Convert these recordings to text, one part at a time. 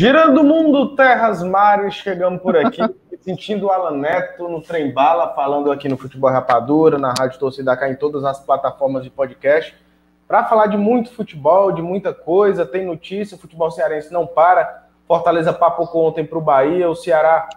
Girando o mundo, terras, mares, chegamos por aqui, sentindo o Alan Neto no Trem Bala, falando aqui no Futebol Rapadura, na Rádio Torcida Cá, em todas as plataformas de podcast, para falar de muito futebol, de muita coisa, tem notícia, futebol cearense não para, Fortaleza papocou ontem para o Bahia, o Ceará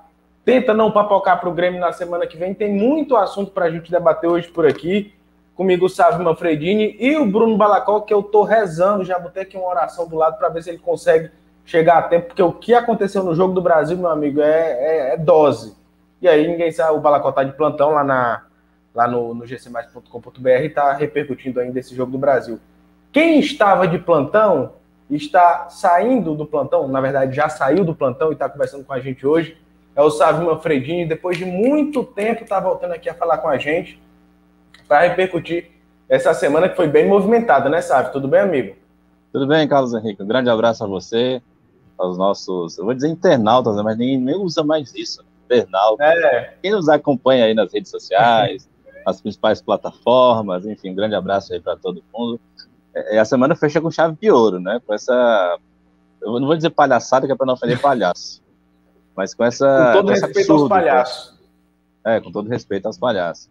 tenta não papocar para o Grêmio na semana que vem, tem muito assunto para a gente debater hoje por aqui, comigo o Sávio Manfredini e o Bruno Balacó, que eu estou rezando, já botei aqui uma oração do lado para ver se ele consegue chegar a tempo, porque o que aconteceu no jogo do Brasil, meu amigo, é, é, é dose. E aí ninguém sabe, o Balacó tá de plantão lá, na, lá no, no gcmais.com.br e tá repercutindo ainda esse jogo do Brasil. Quem estava de plantão está saindo do plantão, na verdade já saiu do plantão e está conversando com a gente hoje, é o Sávio Manfredini, depois de muito tempo está voltando aqui a falar com a gente para repercutir essa semana que foi bem movimentada, né, Sávio? Tudo bem, amigo? Tudo bem, Carlos Henrique? Um grande abraço a você, aos nossos, eu vou dizer internautas, né, mas ninguém nem usa mais isso, né? internauta. É. Quem nos acompanha aí nas redes sociais, nas principais plataformas, enfim, um grande abraço aí para todo mundo. É, a semana fecha com chave de ouro, né? Com essa, eu não vou dizer palhaçada, que é para não fazer palhaço, mas com essa. Com todo respeito absurdo, aos palhaços. É, com todo respeito aos palhaços.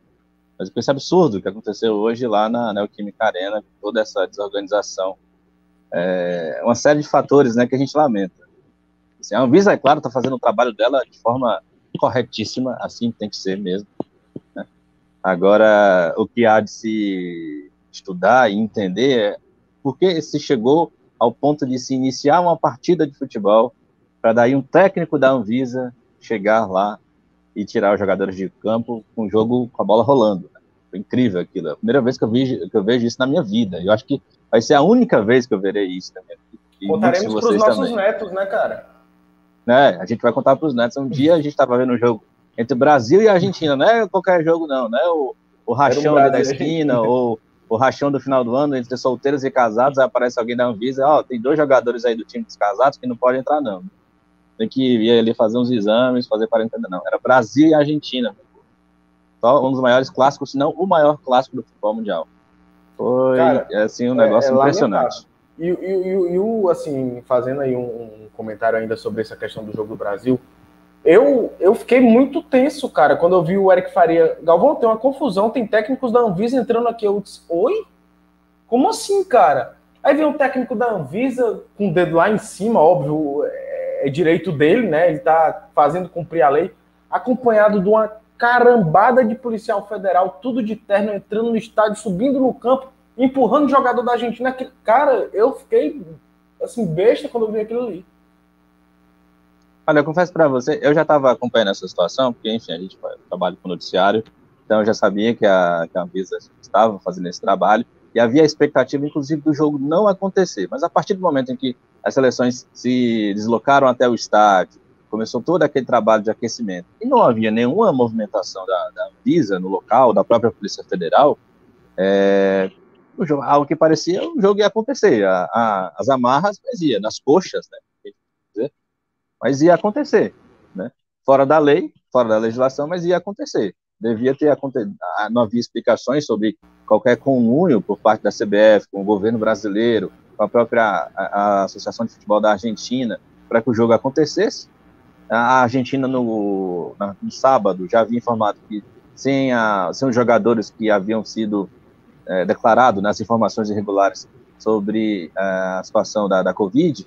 Mas com esse absurdo que aconteceu hoje lá na Neoquímica Arena, toda essa desorganização é, uma série de fatores né, que a gente lamenta. Assim, a Anvisa, é claro, está fazendo o trabalho dela de forma corretíssima, assim tem que ser mesmo. Né? Agora, o que há de se estudar e entender é por que se chegou ao ponto de se iniciar uma partida de futebol para daí um técnico da Anvisa chegar lá e tirar os jogadores de campo com o jogo com a bola rolando. Né? Foi incrível aquilo. É a primeira vez que eu, vi, que eu vejo isso na minha vida. Eu acho que Vai ser a única vez que eu verei isso também. E Contaremos para os nossos também. netos, né, cara? É, a gente vai contar para os netos. Um dia a gente estava vendo um jogo entre Brasil e Argentina, não é qualquer jogo, não, né? O, o rachão um da esquina, ou o rachão do final do ano entre solteiros e casados, aí aparece alguém da Anvisa, ó, oh, tem dois jogadores aí do time dos casados que não pode entrar, não. Tem que ir ali fazer uns exames, fazer quarentena, não. Era Brasil e Argentina. Um dos maiores clássicos, se não o maior clássico do futebol mundial. Foi Cara, assim, um negócio é, é impressionante. E, e, e, e, o, assim, fazendo aí um, um, comentário ainda sobre essa questão do jogo do Brasil, eu, eu fiquei muito tenso, cara, quando eu vi o Eric Faria. Galvão, tem uma confusão, tem técnicos da Anvisa entrando aqui. Eu disse, oi? Como assim, cara? Aí vem um técnico da Anvisa com o dedo lá em cima, óbvio, é, é direito dele, né? Ele tá fazendo cumprir a lei, acompanhado de uma carambada de policial federal, tudo de terno, entrando no estádio, subindo no campo, empurrando o jogador da Argentina. Que, cara, eu fiquei assim, besta quando eu vi aquilo ali. Olha, eu confesso para você, eu já estava acompanhando essa situação, porque, enfim, a gente trabalha com noticiário, então eu já sabia que a, que a Anvisa estava fazendo esse trabalho, e havia a expectativa, inclusive, do jogo não acontecer. Mas a partir do momento em que as seleções se deslocaram até o estádio, começou todo aquele trabalho de aquecimento. E não havia nenhuma movimentação da, da Anvisa no local, da própria Polícia Federal, é, o jogo, algo que parecia o jogo ia acontecer, a, a, as amarras, mas ia, nas coxas, né, mas ia acontecer, né, fora da lei, fora da legislação, mas ia acontecer, devia ter acontecido, não havia explicações sobre qualquer conluio por parte da CBF, com o governo brasileiro, com a própria a Associação de Futebol da Argentina, para que o jogo acontecesse, a Argentina, no, no sábado, já havia informado que sem, a, sem os jogadores que haviam sido é, declarados nas informações irregulares sobre é, a situação da, da Covid,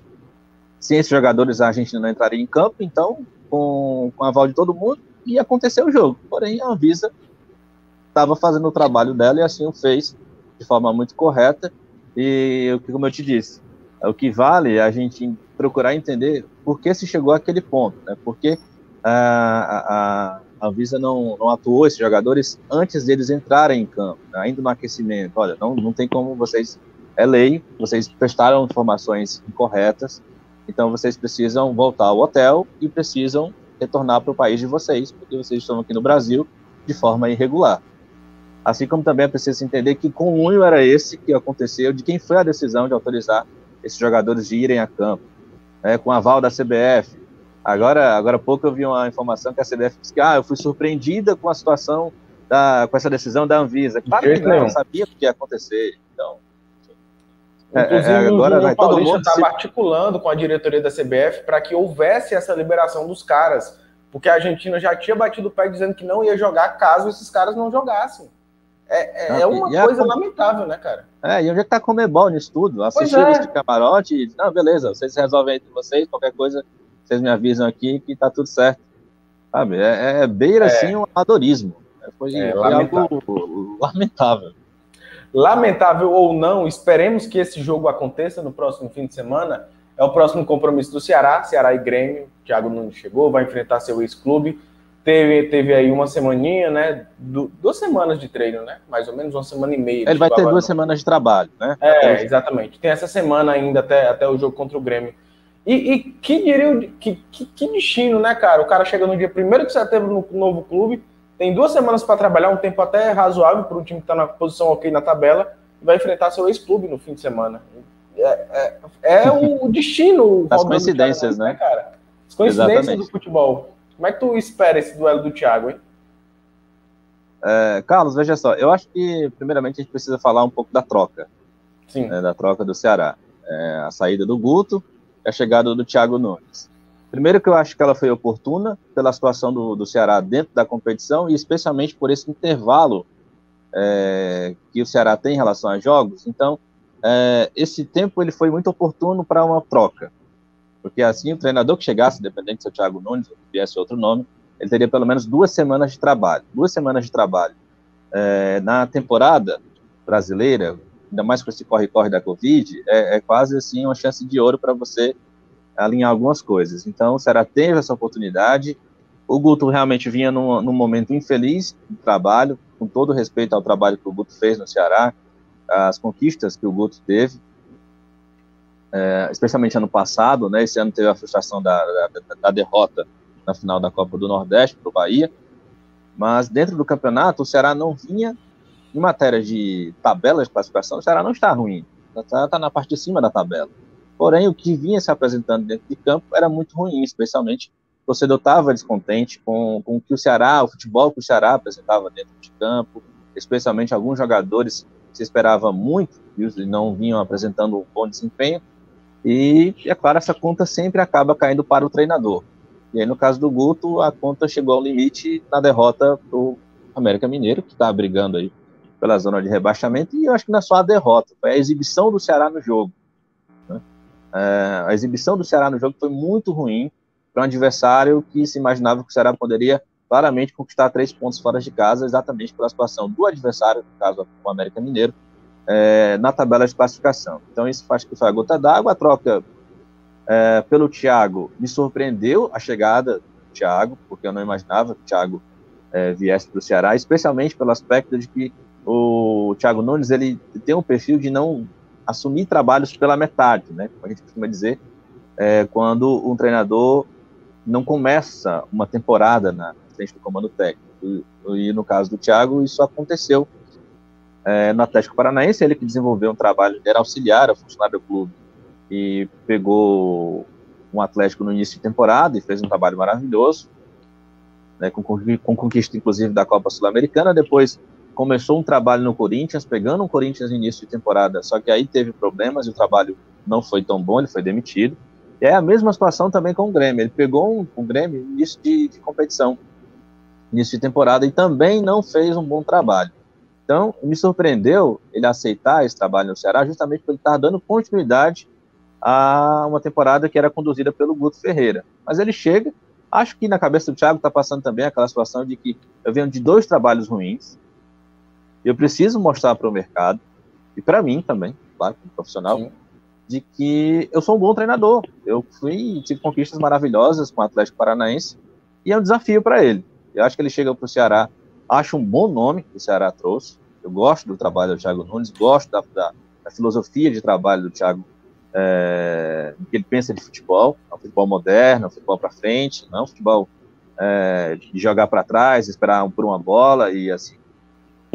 sem esses jogadores a Argentina não entraria em campo, então, com, com a aval de todo mundo, ia acontecer o jogo. Porém, a Anvisa estava fazendo o trabalho dela e assim o fez de forma muito correta. E, como eu te disse, o que vale é a gente procurar entender por que se chegou àquele ponto, né? Porque a, a, a Visa não, não atuou esses jogadores antes deles entrarem em campo, né? ainda no aquecimento. Olha, não, não tem como vocês, é lei, vocês prestaram informações incorretas, então vocês precisam voltar ao hotel e precisam retornar para o país de vocês, porque vocês estão aqui no Brasil de forma irregular. Assim como também é preciso entender que conluio era esse que aconteceu, de quem foi a decisão de autorizar esses jogadores de irem a campo né, com aval da CBF. Agora, agora há pouco eu vi uma informação que a CBF disse que ah, eu fui surpreendida com a situação, da, com essa decisão da Anvisa. Claro que não, eu sabia o que ia acontecer. Então, É, Inclusive, é, agora o Paulista estava se... articulando com a diretoria da CBF para que houvesse essa liberação dos caras, porque a Argentina já tinha batido o pé dizendo que não ia jogar caso esses caras não jogassem. É, é, é uma coisa a... lamentável, né, cara? É, e onde é que tá Comebol nisso tudo? Assistiram é. esse camarote e não, beleza, vocês resolvem entre vocês, qualquer coisa, vocês me avisam aqui que tá tudo certo. Sabe? É, é beira, é. assim, um amadorismo. É, foi, é, foi lamentável. algo lamentável. Lamentável ou não, esperemos que esse jogo aconteça no próximo fim de semana. É o próximo compromisso do Ceará, Ceará e Grêmio. Thiago Nunes chegou, vai enfrentar seu ex-clube teve, teve aí uma semaninha, né? Du, duas semanas de treino, né? Mais ou menos uma semana e meia. Ele vai ter duas semanas de trabalho, né? É, exatamente. Tem essa semana ainda até, até o jogo contra o Grêmio. E, e que diria que, que, que, destino, né, cara? O cara chega no dia 1 de setembro no novo clube, tem duas semanas para trabalhar, um tempo até razoável para um time que está na posição ok na tabela, e vai enfrentar seu ex-clube no fim de semana. É, é, é o destino. As coincidências, cara, né? cara? As coincidências Exatamente. do futebol. Como é que tu espera esse duelo do Thiago, hein? É, Carlos, veja só, eu acho que primeiramente a gente precisa falar um pouco da troca. Sim. Né, da troca do Ceará. É, a saída do Guto e a chegada do Thiago Nunes. Primeiro que eu acho que ela foi oportuna pela situação do, do Ceará dentro da competição e especialmente por esse intervalo é, que o Ceará tem em relação a jogos. Então, é, esse tempo ele foi muito oportuno para uma troca. Porque assim, o treinador que chegasse, independente se é o Thiago Nunes ou viesse outro nome, ele teria pelo menos duas semanas de trabalho. Duas semanas de trabalho. É, na temporada brasileira, ainda mais com esse corre-corre da Covid, é, é, quase assim uma chance de ouro para você alinhar algumas coisas. Então, o Ceará teve essa oportunidade. O Guto realmente vinha num, num momento infeliz de trabalho, com todo respeito ao trabalho que o Guto fez no Ceará, as conquistas que o Guto teve, é, especialmente ano passado, né? Esse ano teve a frustração da, da, da derrota na final da Copa do Nordeste para o Bahia, mas dentro do campeonato o Ceará não vinha em matéria de tabela de classificação, o Ceará não está ruim, está, está na parte de cima da tabela. Porém, o que vinha se apresentando dentro de campo era muito ruim, especialmente o torcedor estava descontente com, com o que o Ceará, o futebol que o Ceará apresentava dentro de campo, especialmente alguns jogadores se esperava muito e não vinham apresentando um bom desempenho, e, é claro, essa conta sempre acaba caindo para o treinador. E aí, no caso do Guto, a conta chegou ao limite na derrota para o América Mineiro, que está brigando aí pela zona de rebaixamento, e eu acho que não é só a derrota, foi a exibição do Ceará no jogo. Né? É, a exibição do Ceará no jogo foi muito ruim para um adversário que se imaginava que o Ceará poderia claramente conquistar três pontos fora de casa, exatamente pela situação do adversário, no caso o América Mineiro, é, na tabela de classificação. Então, isso faz que foi a gota d'água. A troca é, pelo Thiago me surpreendeu a chegada do Thiago, porque eu não imaginava que o Thiago é, viesse para o Ceará, especialmente pelo aspecto de que o Thiago Nunes ele tem um perfil de não assumir trabalhos pela metade, né? Como a gente costuma dizer, é, quando um treinador não começa uma temporada na frente do comando técnico. E, e no caso do Thiago, isso aconteceu é, no Atlético Paranaense, ele que desenvolveu um trabalho, era auxiliar, era funcionário do clube, e pegou um Atlético no início de temporada e fez um trabalho maravilhoso, né, com, com conquista inclusive da Copa Sul-Americana, depois começou um trabalho no Corinthians, pegando um Corinthians no início de temporada, só que aí teve problemas e o trabalho não foi tão bom, ele foi demitido, e é a mesma situação também com o Grêmio, ele pegou um, um Grêmio início de, de competição, início de temporada, e também não fez um bom trabalho. Então, me surpreendeu ele aceitar esse trabalho no Ceará, justamente porque ele estava dando continuidade a uma temporada que era conduzida pelo Guto Ferreira. Mas ele chega, acho que na cabeça do Thiago está passando também aquela situação de que eu venho de dois trabalhos ruins, eu preciso mostrar para o mercado, e para mim também, claro, como profissional, Sim. de que eu sou um bom treinador. Eu fui tive conquistas maravilhosas com o Atlético Paranaense, e é um desafio para ele. Eu acho que ele chega para o Ceará Acho um bom nome que o Ceará trouxe. Eu gosto do trabalho do Thiago Nunes, gosto da, da, da filosofia de trabalho do Thiago, é, que ele pensa de futebol. É um futebol moderno, é um futebol para frente, não é um futebol é, de jogar para trás, esperar por uma bola e assim.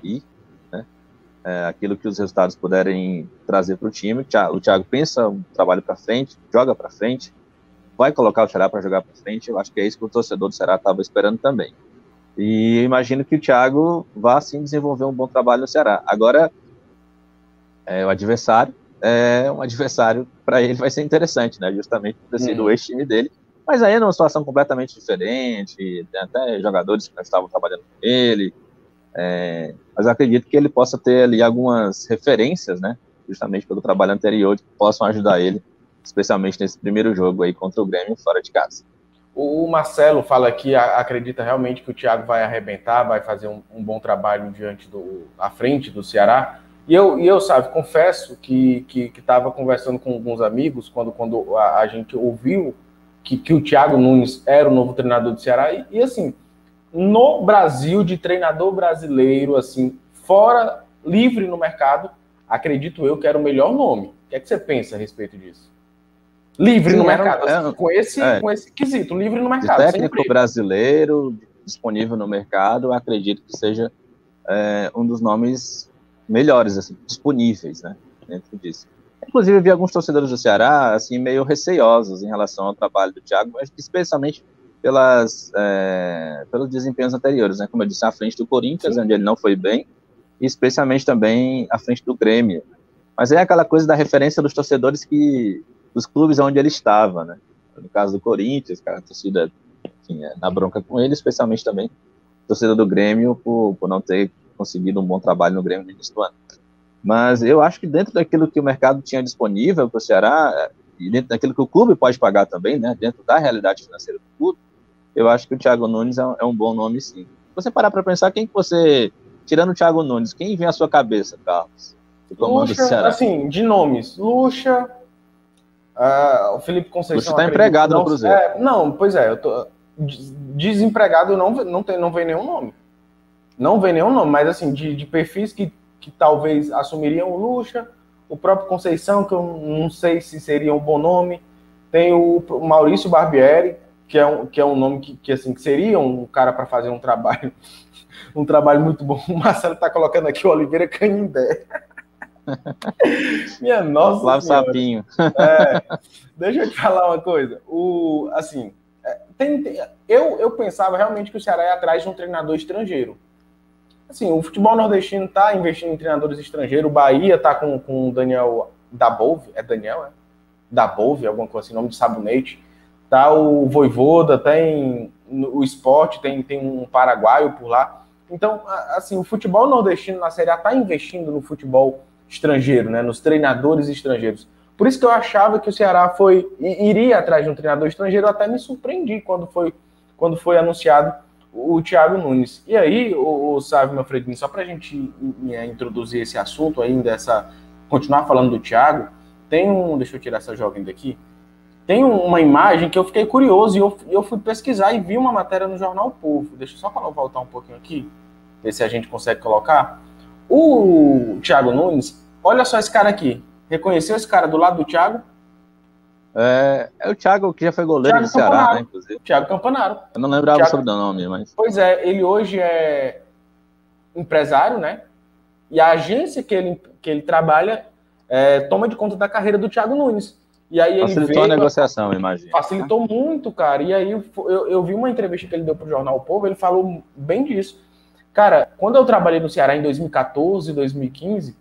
E né, é, aquilo que os resultados puderem trazer para o time. O Thiago pensa um trabalho para frente, joga para frente, vai colocar o Ceará para jogar para frente. Eu acho que é isso que o torcedor do Ceará estava esperando também. E imagino que o Thiago vá sim desenvolver um bom trabalho no Ceará. Agora, é, o adversário, é um adversário para ele vai ser interessante, né? Justamente por ter sido uhum. o ex-time dele. Mas aí é uma situação completamente diferente, tem até jogadores que estavam trabalhando com ele. É, mas acredito que ele possa ter ali algumas referências, né? Justamente pelo trabalho anterior, que possam ajudar ele, especialmente nesse primeiro jogo aí contra o Grêmio fora de casa. O Marcelo fala que acredita realmente que o Thiago vai arrebentar, vai fazer um, um bom trabalho diante do à frente do Ceará. E eu, e eu sabe, confesso que estava que, que conversando com alguns amigos quando, quando a, a, gente ouviu que, que o Thiago Nunes era o novo treinador do Ceará. E, e, assim, no Brasil, de treinador brasileiro, assim, fora, livre no mercado, acredito eu que era o melhor nome. O que é que você pensa a respeito disso? Livre Sim, no mercado, é, assim, com, esse, é, com esse quesito, livre no mercado. De técnico brasileiro disponível no mercado, acredito que seja é, um dos nomes melhores, assim, disponíveis, né, dentro disso. Inclusive, vi alguns torcedores do Ceará, assim, meio receiosos em relação ao trabalho do Thiago, mas especialmente pelas, é, pelos desempenhos anteriores, né, como eu disse, à frente do Corinthians, Sim. onde ele não foi bem, e especialmente também à frente do Grêmio. Mas é aquela coisa da referência dos torcedores que, dos clubes onde ele estava, né, no caso do Corinthians, a torcida, enfim, é, na bronca com ele, especialmente também torcida do Grêmio por, por não ter conseguido um bom trabalho no Grêmio no início do ano. Mas eu acho que dentro daquilo que o mercado tinha disponível para o Ceará, e dentro daquilo que o clube pode pagar também, né, dentro da realidade financeira do clube, eu acho que o Thiago Nunes é um, é um bom nome, sim. Se você parar para pensar, quem que você, tirando o Thiago Nunes, quem vem à sua cabeça, Carlos? Luxa, assim, de nomes, Luxa, uh, o Felipe Conceição. Você está empregado no Cruzeiro. É, não, pois é, eu tô desempregado, não, não, tem, não vem nenhum nome. Não vem nenhum nome, mas assim, de, de perfis que, que talvez assumiriam o Lucha, o próprio Conceição, que eu não sei se seria um bom nome. Tem o Maurício Barbieri, que é um, que é um nome que, que, assim, que seria um cara para fazer um trabalho um trabalho muito bom. O Marcelo está colocando aqui o Oliveira Canindé. Minha nossa. Flávio Sapinho. É, deixa eu te falar uma coisa. O, assim, é, tem, tem, eu, eu pensava realmente que o Ceará ia atrás de um treinador estrangeiro assim, o futebol nordestino está investindo em treinadores estrangeiros. O Bahia está com, com o Daniel Dabove, é Daniel, é? Dabove, alguma coisa assim, nome de sabonete. Tá o Voivoda, tem o esporte, tem, tem um paraguaio por lá. Então, assim, o futebol nordestino na Série A está investindo no futebol estrangeiro, né, nos treinadores estrangeiros. Por isso que eu achava que o Ceará foi iria atrás de um treinador estrangeiro, eu até me surpreendi quando foi, quando foi anunciado o Thiago Nunes. E aí, o, o Sávio Manfredini, só para a gente é, introduzir esse assunto ainda, essa, continuar falando do Thiago, tem um. Deixa eu tirar essa jovem daqui. Tem uma imagem que eu fiquei curioso e eu, eu fui pesquisar e vi uma matéria no jornal o Povo. Deixa eu só voltar um pouquinho aqui, ver se a gente consegue colocar. O Thiago Nunes, olha só esse cara aqui. Reconheceu esse cara do lado do Thiago? É, é o Thiago que já foi goleiro Thiago do Ceará, Campanaro. né, inclusive. Thiago Campanaro. Eu não lembrava Thiago... sobre o nome, mas. Pois é, ele hoje é empresário, né? E a agência que ele, que ele trabalha é, toma de conta da carreira do Thiago Nunes. E aí ele Facilitou veio, a negociação, imagina. Facilitou muito, cara. E aí eu, eu vi uma entrevista que ele deu pro Jornal o Povo, ele falou bem disso. Cara, quando eu trabalhei no Ceará em 2014, 2015,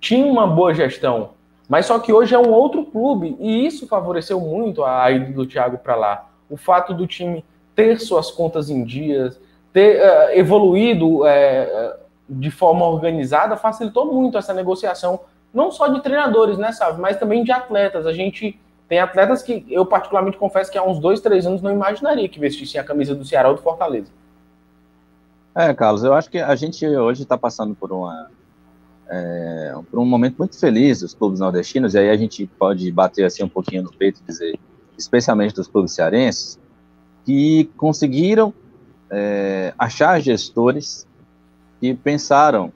tinha uma boa gestão mas só que hoje é um outro clube e isso favoreceu muito a ida do Thiago para lá. O fato do time ter suas contas em dias, ter uh, evoluído uh, de forma organizada, facilitou muito essa negociação, não só de treinadores, né, sabe, mas também de atletas. A gente tem atletas que eu particularmente confesso que há uns dois, três anos não imaginaria que vestissem a camisa do Ceará ou do Fortaleza. É, Carlos, eu acho que a gente hoje está passando por uma é, por um momento muito feliz dos clubes nordestinos, e aí a gente pode bater assim um pouquinho no peito e dizer, especialmente dos clubes cearenses, que conseguiram é, achar gestores que pensaram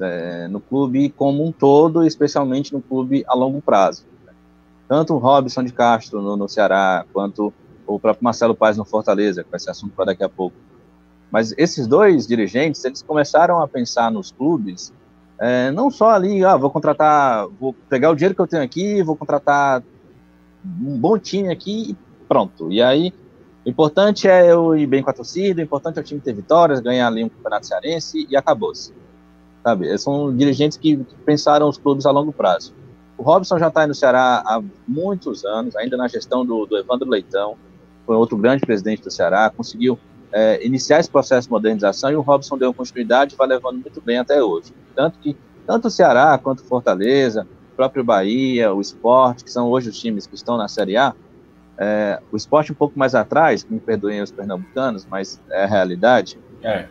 é, no clube como um todo, especialmente no clube a longo prazo. Tanto o Robson de Castro no, no Ceará, quanto o próprio Marcelo Paes no Fortaleza, que vai ser assunto para daqui a pouco. Mas esses dois dirigentes, eles começaram a pensar nos clubes é, não só ali, ah, vou contratar, vou pegar o dinheiro que eu tenho aqui, vou contratar um bom time aqui e pronto. E aí, o importante é eu ir bem com a torcida, o importante é o time ter vitórias, ganhar ali um campeonato cearense e acabou-se. Sabe? São dirigentes que pensaram os clubes a longo prazo. O Robson já está no Ceará há muitos anos, ainda na gestão do, do Evandro Leitão, foi outro grande presidente do Ceará, conseguiu é, iniciar esse processo de modernização e o Robson deu continuidade e vai levando muito bem até hoje. Tanto que tanto o Ceará quanto Fortaleza, o próprio Bahia, o Esporte, que são hoje os times que estão na Série A, é, o esporte um pouco mais atrás, me perdoem os pernambucanos, mas é a realidade. É.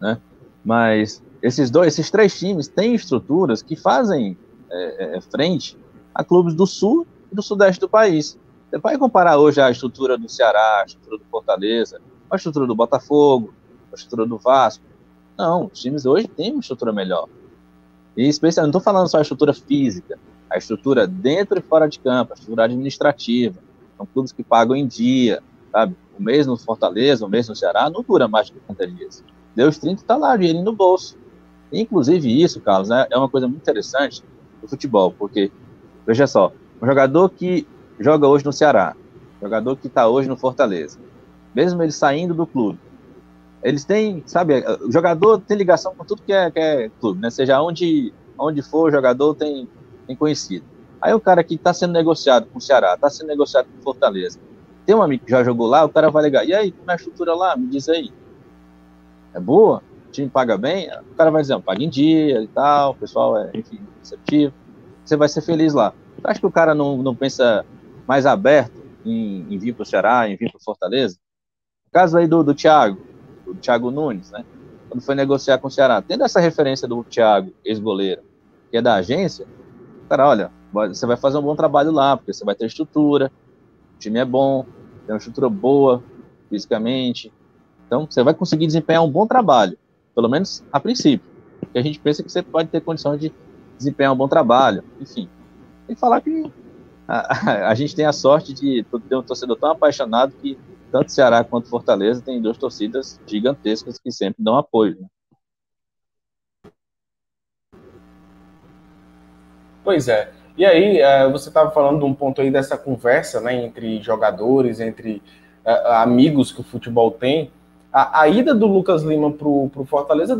Né? Mas esses dois, esses três times têm estruturas que fazem é, é, frente a clubes do sul e do sudeste do país. Você vai comparar hoje a estrutura do Ceará, a estrutura do Fortaleza, a estrutura do Botafogo, a estrutura do Vasco. Não, os times hoje têm uma estrutura melhor. E especialmente, não estou falando só a estrutura física, a estrutura dentro e fora de campo, a estrutura administrativa, são clubes que pagam em dia, sabe? O mês no Fortaleza, o mês no Ceará, não dura mais de 30 dias. Deu os 30 está lá, dinheiro no bolso. Inclusive isso, Carlos, né, é uma coisa muito interessante do futebol, porque, veja só, um jogador que joga hoje no Ceará, jogador que está hoje no Fortaleza, mesmo ele saindo do clube, eles têm, sabe, o jogador tem ligação com tudo que é, que é clube, né? Seja onde, onde for o jogador tem, tem conhecido. Aí o cara que está sendo negociado com o Ceará, está sendo negociado com o Fortaleza, tem um amigo que já jogou lá, o cara vai ligar, e aí, como é a estrutura lá? Me diz aí. É boa? O time paga bem? O cara vai dizer, paga em dia e tal, o pessoal é, enfim, receptivo. Você vai ser feliz lá. Você acha que o cara não, não pensa mais aberto em, em vir para o Ceará, em vir para Fortaleza? Caso aí do, do Thiago, do Thiago Nunes, né? Quando foi negociar com o Ceará, tendo essa referência do Thiago, ex-goleiro, que é da agência, cara, olha, você vai fazer um bom trabalho lá, porque você vai ter estrutura, o time é bom, tem uma estrutura boa fisicamente, então você vai conseguir desempenhar um bom trabalho, pelo menos a princípio. Porque a gente pensa que você pode ter condição de desempenhar um bom trabalho, enfim. Que falar que a, a, gente tem a sorte de ter um torcedor tão apaixonado que tanto Ceará quanto Fortaleza tem duas torcidas gigantescas que sempre dão apoio. Né? Pois é. E aí, é, você estava falando de um ponto aí dessa conversa, né, entre jogadores, entre uh, amigos que o futebol tem. A, a ida do Lucas Lima para o Fortaleza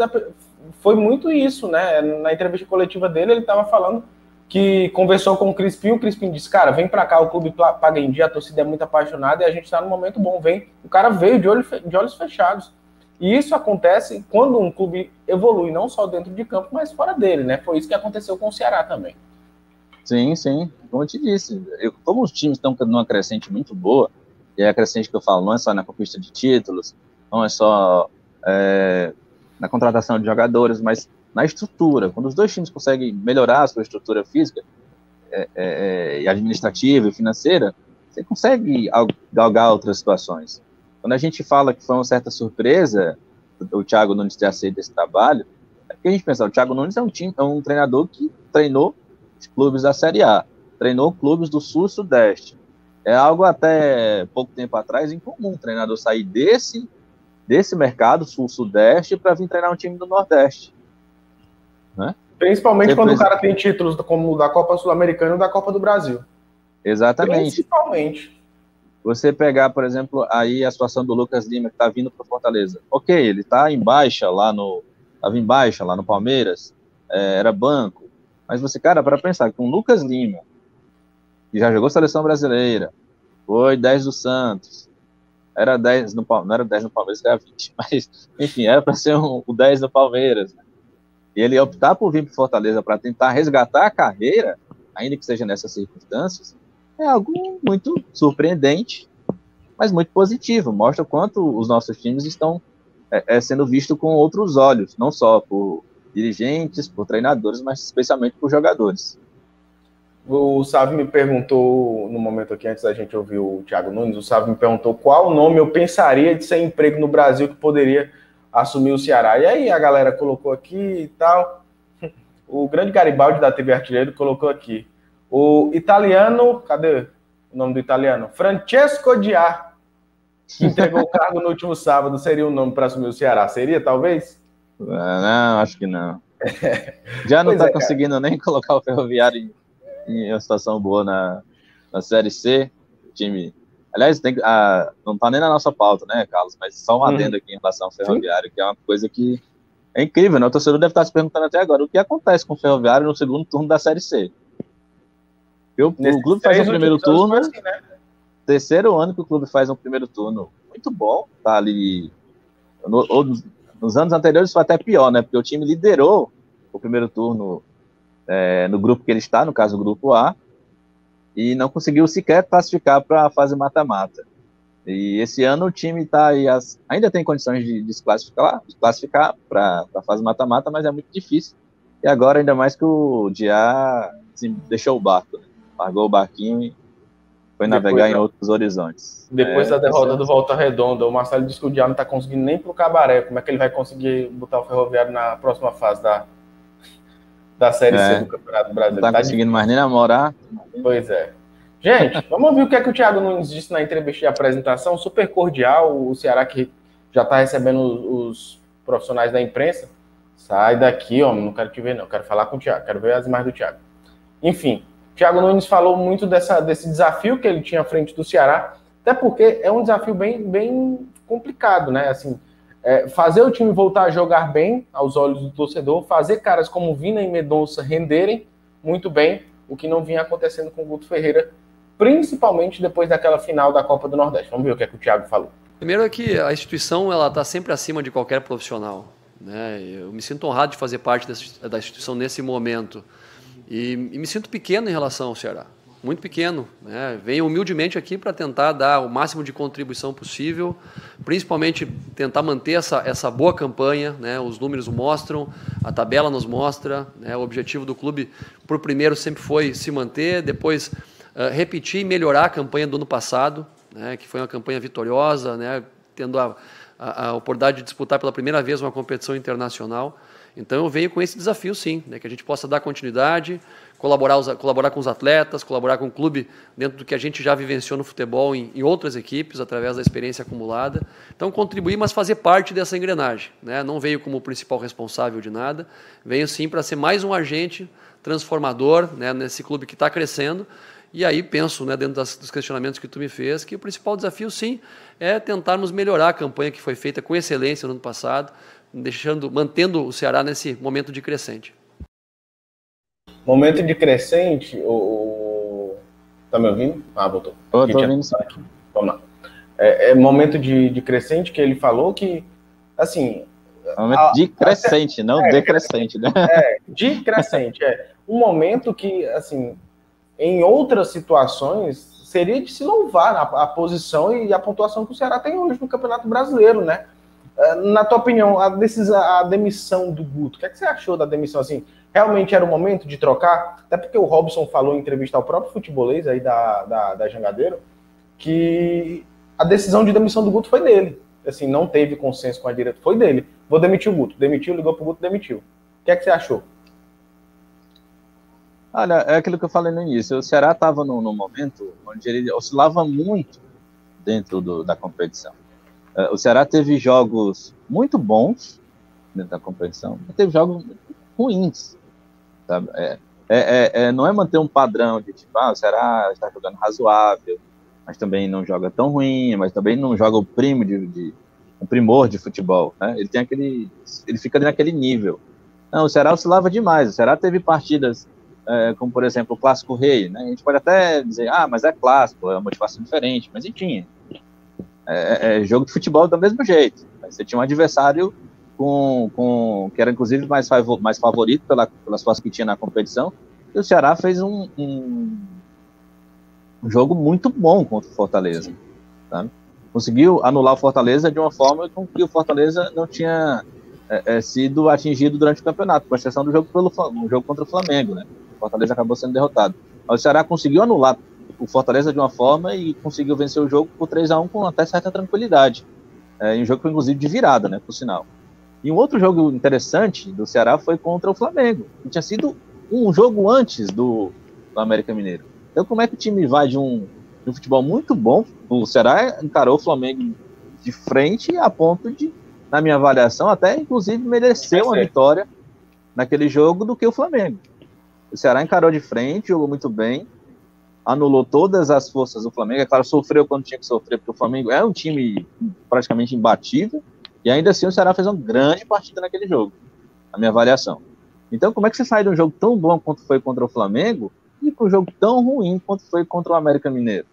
foi muito isso, né? Na entrevista coletiva dele, ele estava falando que conversou com o Crispim, o Crispim disse, cara, vem para cá, o clube paga em dia, a torcida é muito apaixonada e a gente está num momento bom, vem. O cara veio de, olho, de olhos fechados. E isso acontece quando um clube evolui, não só dentro de campo, mas fora dele, né? Foi isso que aconteceu com o Ceará também. Sim, sim. Como eu te disse, eu, como os times estão numa crescente muito boa, e é a crescente que eu falo, não é só na conquista de títulos, não é só é, na contratação de jogadores, mas na estrutura. Quando os dois times conseguem melhorar a sua estrutura física, é, é, e administrativa e financeira, você consegue galgar outras situações. Quando a gente fala que foi uma certa surpresa o Thiago Nunes ter aceito esse trabalho, é porque a gente pensa, o Thiago Nunes é um, time, é um treinador que treinou clubes da Série A, treinou clubes do Sul e Sudeste. É algo até pouco tempo atrás incomum um treinador sair desse desse mercado Sul-Sudeste para vir treinar um time do Nordeste. Né? Principalmente Você quando o cara tem títulos como o da Copa Sul-Americana e da Copa do Brasil. Exatamente. Principalmente. Você pegar, por exemplo, aí a situação do Lucas Lima que está vindo para Fortaleza. Ok, ele está em baixa lá no. Estava em baixa lá no Palmeiras, é, era banco, mas você, cara, para pensar que um Lucas Lima, que já jogou seleção brasileira, foi 10 do Santos, era 10 no não era 10 no Palmeiras, era 20, mas enfim, era para ser um, o 10 no Palmeiras. Né? Ele optar por vir para Fortaleza para tentar resgatar a carreira, ainda que seja nessas circunstâncias, é algo muito surpreendente, mas muito positivo. Mostra o quanto os nossos times estão é, é, sendo vistos com outros olhos, não só por dirigentes, por treinadores, mas especialmente por jogadores. O Sávio me perguntou, no momento aqui, antes da gente ouvir o Thiago Nunes, o Sávio me perguntou qual nome eu pensaria de ser emprego no Brasil que poderia assumir o Ceará. E aí a galera colocou aqui e tal. O grande Garibaldi da TV Artilheiro colocou aqui. O italiano, cadê o nome do italiano? Francesco Diá, que entregou o cargo no último sábado, seria o nome para assumir o Ceará? Seria, talvez? Ah, não, acho que não. Já não está é, conseguindo nem colocar o Ferroviário em, em, uma situação boa na, na Série C. O time. Aliás, tem, ah, não está nem na nossa pauta, né, Carlos? Mas só um uhum. adendo aqui em relação ao Ferroviário, Sim. que é uma coisa que é incrível, né? O torcedor deve estar se perguntando até agora o que acontece com o Ferroviário no segundo turno da Série C. Eu, o clube faz o primeiro turno. Assim, né? Terceiro ano que o clube faz um primeiro turno muito bom. Tá ali. No, nos anos anteriores foi até pior, né? Porque o time liderou o primeiro turno é, no grupo que ele está, no caso o grupo A, e não conseguiu sequer classificar para a fase mata-mata. E esse ano o time está aí, as, ainda tem condições de, de se classificar, de classificar para a fase mata-mata, mas é muito difícil. E agora, ainda mais que o assim, deixou o barco, né? largou o barquinho e foi navegar em outros horizontes. Depois é, da derrota do Volta Redonda, o Marcelo disse que o Dia não está conseguindo nem para o Cabaré. Como é que ele vai conseguir botar o Ferroviário na próxima fase da, da Série é, C do Campeonato Brasileiro? Não está tá conseguindo mais nem namorar. Pois é. Gente, vamos ouvir o que, é que o Thiago Nunes disse na entrevista de apresentação, super cordial. O Ceará que já está recebendo os profissionais da imprensa. Sai daqui, homem, não quero te ver, não. Quero falar com o Thiago, quero ver as imagens do Thiago. Enfim, o Thiago Nunes falou muito dessa, desse desafio que ele tinha à frente do Ceará, até porque é um desafio bem, bem complicado, né? Assim, é, fazer o time voltar a jogar bem aos olhos do torcedor, fazer caras como Vina e Medonça renderem muito bem, o que não vinha acontecendo com o Guto Ferreira principalmente depois daquela final da Copa do Nordeste. Vamos ver o que, é que o Thiago falou. Primeiro é que a instituição ela está sempre acima de qualquer profissional. Né? Eu me sinto honrado de fazer parte dessa, da instituição nesse momento. E, e, me sinto pequeno em relação ao Ceará. Muito pequeno. Né? Venho humildemente aqui para tentar dar o máximo de contribuição possível, principalmente tentar manter essa, essa boa campanha. Né? Os números mostram, a tabela nos mostra. Né? O objetivo do clube, por primeiro, sempre foi se manter, depois uh, repetir e melhorar a campanha do ano passado, né, que foi uma campanha vitoriosa, né, tendo a, a, a, oportunidade de disputar pela primeira vez uma competição internacional. Então eu venho com esse desafio, sim, né, que a gente possa dar continuidade, colaborar, os, colaborar com os atletas, colaborar com o clube dentro do que a gente já vivenciou no futebol em, em, outras equipes, através da experiência acumulada. Então contribuir, mas fazer parte dessa engrenagem. Né? Não veio como principal responsável de nada, venho sim para ser mais um agente transformador né, nesse clube que está crescendo e aí penso, né, dentro das, dos questionamentos que tu me fez, que o principal desafio, sim, é tentarmos melhorar a campanha que foi feita com excelência no ano passado, deixando, mantendo o Ceará nesse momento de crescente. Momento de crescente, o, tá me ouvindo? Ah, voltou. Estou ouvindo aqui. Vamos lá. É, é, momento de, de crescente que ele falou que, assim... Momento a, de crescente, a, não é, decrescente, né? É, de crescente, é. Um momento que, assim, em outras situações, seria de se louvar a, a, posição e a pontuação que o Ceará tem hoje no Campeonato Brasileiro, né? É, na tua opinião, a, decisão, a demissão do Guto, o que, é que você achou da demissão? Assim, realmente era o momento de trocar? Até porque o Robson falou em entrevista ao próprio futebolês aí da, da, da Jangadeiro que a decisão de demissão do Guto foi dele. Assim, não teve consenso com a direita, foi dele. Vou demitir o Guto. Demitiu, ligou pro Guto, demitiu. O que é que você achou? Olha, é aquilo que eu falei no início. O Ceará estava num, momento onde ele oscilava muito dentro do, da competição. Uh, o Ceará teve jogos muito bons dentro da competição, mas teve jogos ruins. Sabe? É, é, é, é, não é manter um padrão de tipo, ah, o Ceará está jogando razoável, mas também não joga tão ruim, mas também não joga o primo de, de o primor de futebol. Né? Ele tem aquele, ele fica ali naquele nível. Não, o Ceará oscilava demais. O Ceará teve partidas é, como por exemplo o clássico rei, né? A gente pode até dizer, ah, mas é clássico, é uma motivação diferente, mas enfim, é, é, é jogo de futebol do mesmo jeito. Você tinha um adversário com, com que era inclusive mais, mais favorito pela, pelas forças que tinha na competição, e o Ceará fez um, um, um jogo muito bom contra o Fortaleza. Tá? Conseguiu anular o Fortaleza de uma forma com que o Fortaleza não tinha é, é, sido atingido durante o campeonato, com exceção do jogo, pelo, jogo contra o Flamengo, né? Fortaleza acabou sendo derrotado. Mas o Ceará conseguiu anular o Fortaleza de uma forma e conseguiu vencer o jogo por 3 a 1 com até certa tranquilidade. É, em um jogo foi inclusive de virada, né, por sinal. E um outro jogo interessante do Ceará foi contra o Flamengo, que tinha sido um jogo antes do, do América Mineiro. Então, como é que o time vai de um, de um futebol muito bom? O Ceará encarou o Flamengo de frente a ponto de, na minha avaliação, até inclusive merecer uma vitória naquele jogo do que o Flamengo. O Ceará encarou de frente, jogou muito bem, anulou todas as forças do Flamengo. É claro, sofreu quando tinha que sofrer, porque o Flamengo é um time praticamente imbatível, e ainda assim o Ceará fez uma grande partida naquele jogo, na minha avaliação. Então, como é que você sai de um jogo tão bom quanto foi contra o Flamengo ir para um jogo tão ruim quanto foi contra o América Mineiro.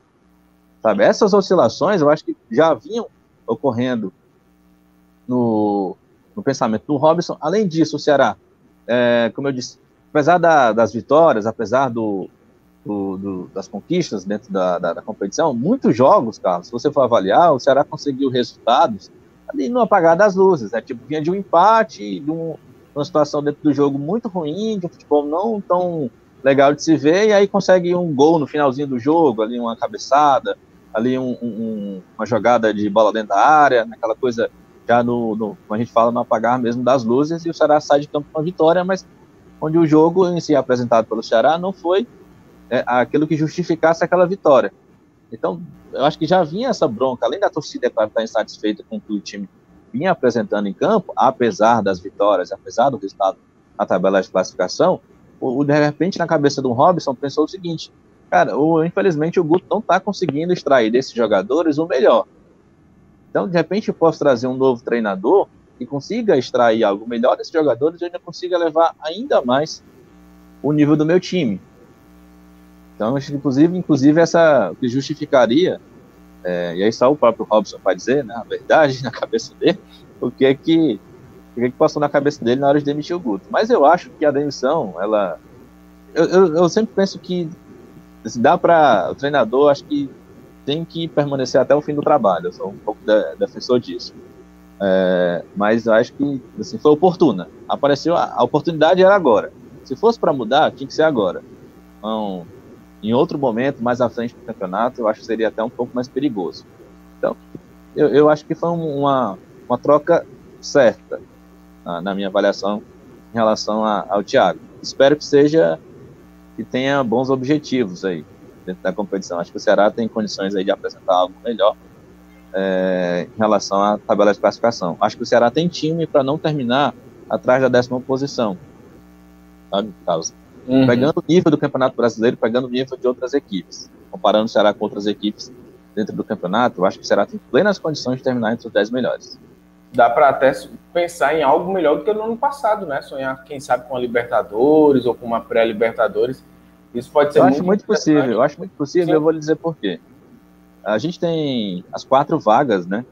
Sabe? Essas oscilações eu acho que já vinham ocorrendo no, no pensamento do Robson. Além disso, o Ceará, é, como eu disse, apesar da, das vitórias, apesar do, do, do, das conquistas dentro da, da, da, competição, muitos jogos, Carlos, se você for avaliar, o Ceará conseguiu resultados ali no apagar das luzes, né? Tipo, vinha de um empate, de um, uma situação dentro do jogo muito ruim, de um futebol não tão legal de se ver, e aí consegue um gol no finalzinho do jogo, ali uma cabeçada, ali um, um, uma jogada de bola dentro da área, aquela coisa já no, no, como a gente fala, no apagar mesmo das luzes, e o Ceará sai de campo com a vitória, mas onde o jogo em si apresentado pelo Ceará não foi é, aquilo que justificasse aquela vitória. Então, eu acho que já vinha essa bronca, além da torcida, é claro, estar insatisfeita com o que o time vinha apresentando em campo, apesar das vitórias, apesar do resultado na tabela de classificação, o, de repente na cabeça do Robson pensou o seguinte, cara, o, infelizmente o Guto não está conseguindo extrair desses jogadores o melhor. Então, de repente, eu posso trazer um novo treinador que consiga extrair algo melhor desses jogadores e ainda consiga levar ainda mais o nível do meu time. Então, inclusive, inclusive essa que justificaria, é, e aí só o próprio Robson vai dizer, né, a verdade na cabeça dele, o que é que o que, é que passou na cabeça dele na hora de demitir o Guto. Mas eu acho que a demissão, ela, eu, eu, eu sempre penso que se dá para o treinador, acho que tem que permanecer até o fim do trabalho. Eu sou um pouco de, defensor disso. É, mas eu acho que assim, foi oportuna. Apareceu a, a oportunidade era agora. Se fosse para mudar, tinha que ser agora. Então, em outro momento, mais à frente do campeonato, eu acho que seria até um pouco mais perigoso. Então, eu, eu acho que foi uma, uma troca certa na, na minha avaliação em relação a, ao Thiago. Espero que seja que tenha bons objetivos aí dentro da competição. Acho que o Ceará tem condições aí de apresentar algo melhor é, em relação à tabela de classificação. Acho que o Ceará tem time para não terminar atrás da décima posição. Sabe, Carlos? Uhum. Pegando o nível do Campeonato Brasileiro, pegando o nível de outras equipes. Comparando o Ceará com outras equipes dentro do campeonato, eu acho que o Ceará tem plenas condições de terminar entre os 10 melhores. Dá para até pensar em algo melhor do que no ano passado, né? Sonhar, quem sabe, com a Libertadores ou com uma pré-Libertadores. Isso pode ser eu muito acho muito possível. Eu acho muito possível. Sim. Eu vou lhe dizer por quê. A gente tem as quatro vagas, né?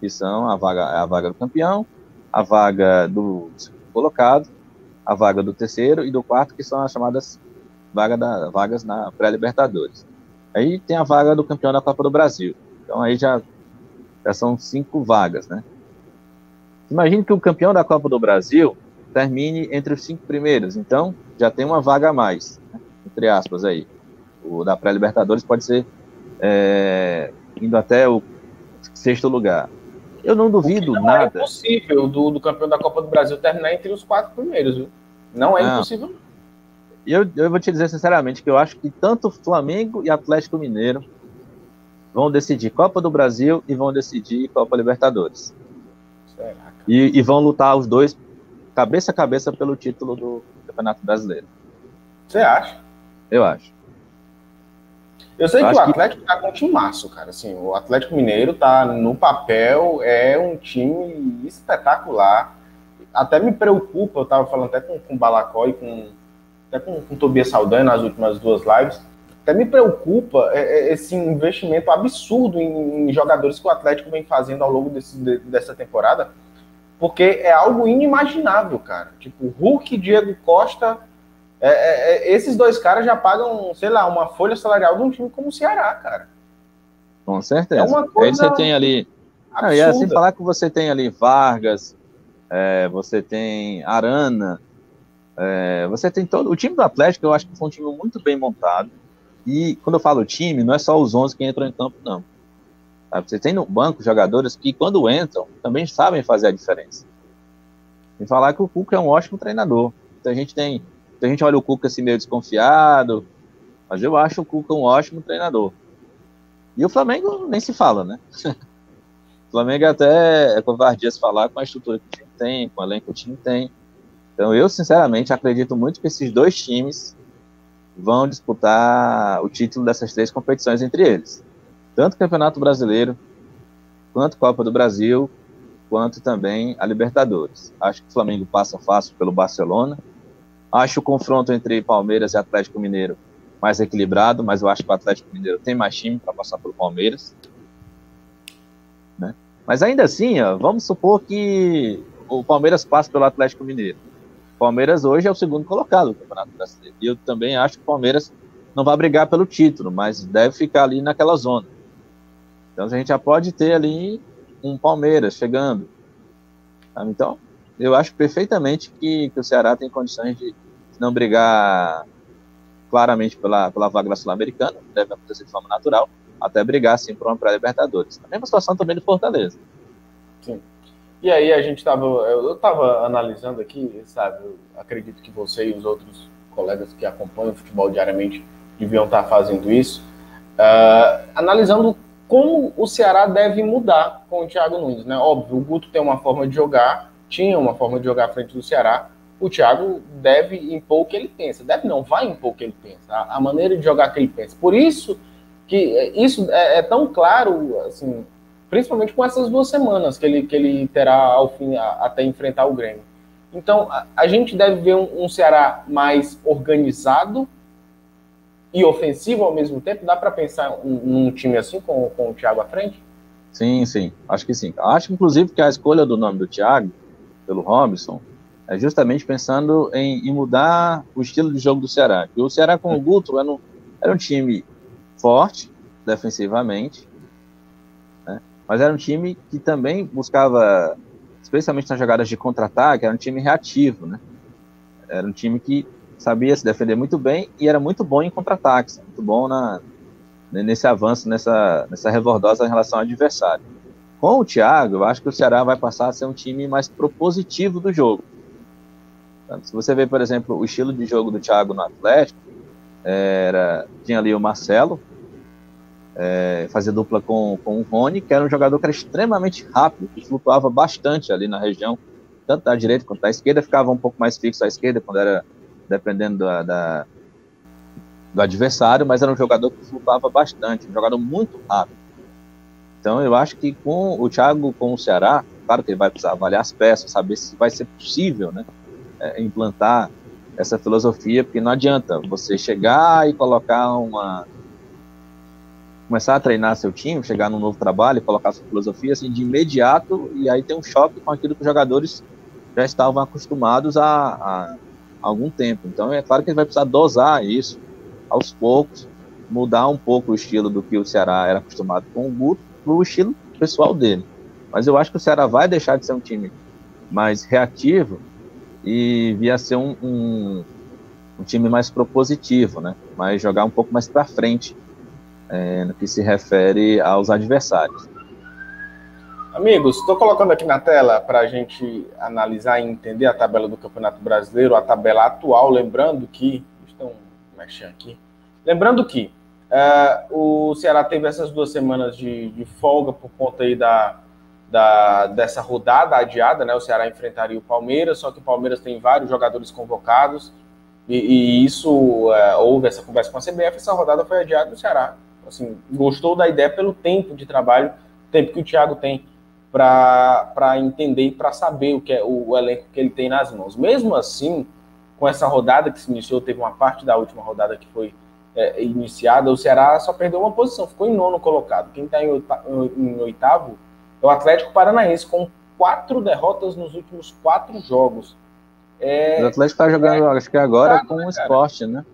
Que são a vaga, a vaga do campeão, a vaga do colocado, a vaga do terceiro e do quarto, que são as chamadas vaga da, vagas na pré-Libertadores. Aí tem a vaga do campeão da Copa do Brasil. Então aí já, já são cinco vagas, né? Imagine que o campeão da Copa do Brasil termine entre os cinco primeiros. Então já tem uma vaga a mais, né? entre aspas aí. O da pré-Libertadores pode ser é, indo até o sexto lugar. Eu não duvido não nada. É impossível do, do campeão da Copa do Brasil terminar entre os quatro primeiros, viu? Não é não. impossível. Eu, eu vou te dizer sinceramente que eu acho que tanto Flamengo e Atlético Mineiro vão decidir Copa do Brasil e vão decidir Copa Libertadores. Será, e, e, vão lutar os dois cabeça a cabeça pelo título do Campeonato Brasileiro. Você acha? Eu acho. Eu sei eu que o Atlético que... tá com um time maço, cara. Assim, o Atlético Mineiro tá no papel, é um time espetacular. Até me preocupa, eu tava falando até com, com o Balacó e com, até com, com o Tobias Saldanha nas últimas duas lives. Até me preocupa é, é, esse investimento absurdo em, em, jogadores que o Atlético vem fazendo ao longo desse, de, dessa temporada, porque é algo inimaginável, cara. Tipo, Hulk, Diego Costa, é, é, é, esses dois caras já pagam, sei lá, uma folha salarial de um time como o Ceará, cara. Com certeza. É uma coisa. Aí você tem ali. Não, e assim falar que você tem ali Vargas, é, você tem Arana, é, você tem todo. O time do Atlético, eu acho que foi um time muito bem montado. E quando eu falo time, não é só os 11 que entram em campo, não. Você tem no banco jogadores que, quando entram, também sabem fazer a diferença. E falar que o Cuca é um ótimo treinador. Então a gente tem a gente olha o Cuca assim meio desconfiado, mas eu acho o Cuca um ótimo treinador. E o Flamengo nem se fala, né? o Flamengo até é covardia se falar com a estrutura que o time tem, com o elenco que o time tem. Então eu, sinceramente, acredito muito que esses dois times vão disputar o título dessas três competições entre eles. Tanto o Campeonato Brasileiro, quanto Copa do Brasil, quanto também a Libertadores. Acho que o Flamengo passa fácil pelo Barcelona, Acho o confronto entre Palmeiras e Atlético Mineiro mais equilibrado, mas eu acho que o Atlético Mineiro tem mais time para passar pelo Palmeiras. Né? Mas ainda assim, ó, vamos supor que o Palmeiras passe pelo Atlético Mineiro. O Palmeiras hoje é o segundo colocado do Campeonato Brasileiro. E eu também acho que o Palmeiras não vai brigar pelo título, mas deve ficar ali naquela zona. Então a gente já pode ter ali um Palmeiras chegando. Então, eu acho perfeitamente que, que o Ceará tem condições de não brigar claramente pela, pela vaga da Sul-Americana, deve acontecer de forma natural, até brigar sim por uma pré-Libertadores. A mesma situação também do Fortaleza. Sim. E aí a gente estava, eu estava analisando aqui, sabe, eu acredito que você e os outros colegas que acompanham o futebol diariamente deviam estar fazendo isso, uh, analisando como o Ceará deve mudar com o Thiago Nunes, né? Óbvio, o Guto tem uma forma de jogar, tinha uma forma de jogar à frente do Ceará, o Thiago deve impor o que ele pensa. Deve não, vai impor o que ele pensa. A, a maneira de jogar que ele pensa. Por isso que isso é, é, tão claro, assim, principalmente com essas duas semanas que ele, que ele terá ao fim, a, até enfrentar o Grêmio. Então, a, a gente deve ver um, um, Ceará mais organizado e ofensivo ao mesmo tempo. Dá para pensar num time assim com, com o Thiago à frente? Sim, sim, acho que sim. Acho, inclusive, que a escolha do nome do Thiago pelo Robson é justamente pensando em, em, mudar o estilo de jogo do Ceará. o Ceará com o Guto era um, era um time forte defensivamente, né? mas era um time que também buscava, especialmente nas jogadas de contra-ataque, era um time reativo, né? Era um time que sabia se defender muito bem e era muito bom em contra-ataques, muito bom na, nesse avanço, nessa, nessa rebordosa em relação ao adversário. Com o Thiago, eu acho que o Ceará vai passar a ser um time mais propositivo do jogo. Se você vê, por exemplo, o estilo de jogo do Thiago no Atlético, era, tinha ali o Marcelo, é, fazia dupla com, com o Rony, que era um jogador que era extremamente rápido, que flutuava bastante ali na região, tanto da direita quanto da esquerda, ficava um pouco mais fixo à esquerda quando era dependendo da, da, do adversário, mas era um jogador que flutuava bastante, um jogador muito rápido. Então eu acho que com o Thiago com o Ceará, claro que ele vai precisar avaliar as peças, saber se vai ser possível, né? É, implantar essa filosofia, porque não adianta você chegar e colocar uma. começar a treinar seu time, chegar num novo trabalho colocar sua filosofia assim de imediato, e aí tem um choque com aquilo que os jogadores já estavam acostumados a, a, algum tempo. Então é claro que ele vai precisar dosar isso aos poucos, mudar um pouco o estilo do que o Ceará era acostumado com o Guto o estilo pessoal dele. Mas eu acho que o Ceará vai deixar de ser um time mais reativo e via ser um, um, um time mais propositivo, né? Mas jogar um pouco mais para frente é, no que se refere aos adversários. Amigos, estou colocando aqui na tela para a gente analisar e entender a tabela do Campeonato Brasileiro, a tabela atual, lembrando que. Estão mexendo aqui. Lembrando que uh, o Ceará teve essas duas semanas de, de folga por conta aí da, da, dessa rodada adiada, né? O Ceará enfrentaria o Palmeiras, só que o Palmeiras tem vários jogadores convocados e, e isso é, houve essa conversa com a CBF. Essa rodada foi adiada do Ceará. Assim, gostou da ideia pelo tempo de trabalho, tempo que o Thiago tem para entender e para saber o que é o, o elenco que ele tem nas mãos. Mesmo assim, com essa rodada que se iniciou, teve uma parte da última rodada que foi é, iniciada, o Ceará só perdeu uma posição, ficou em nono colocado. Quem está em, em oitavo é o Atlético Paranaense, com quatro derrotas nos últimos quatro jogos. É, o Atlético está jogando, é, acho que agora, com o esporte, né?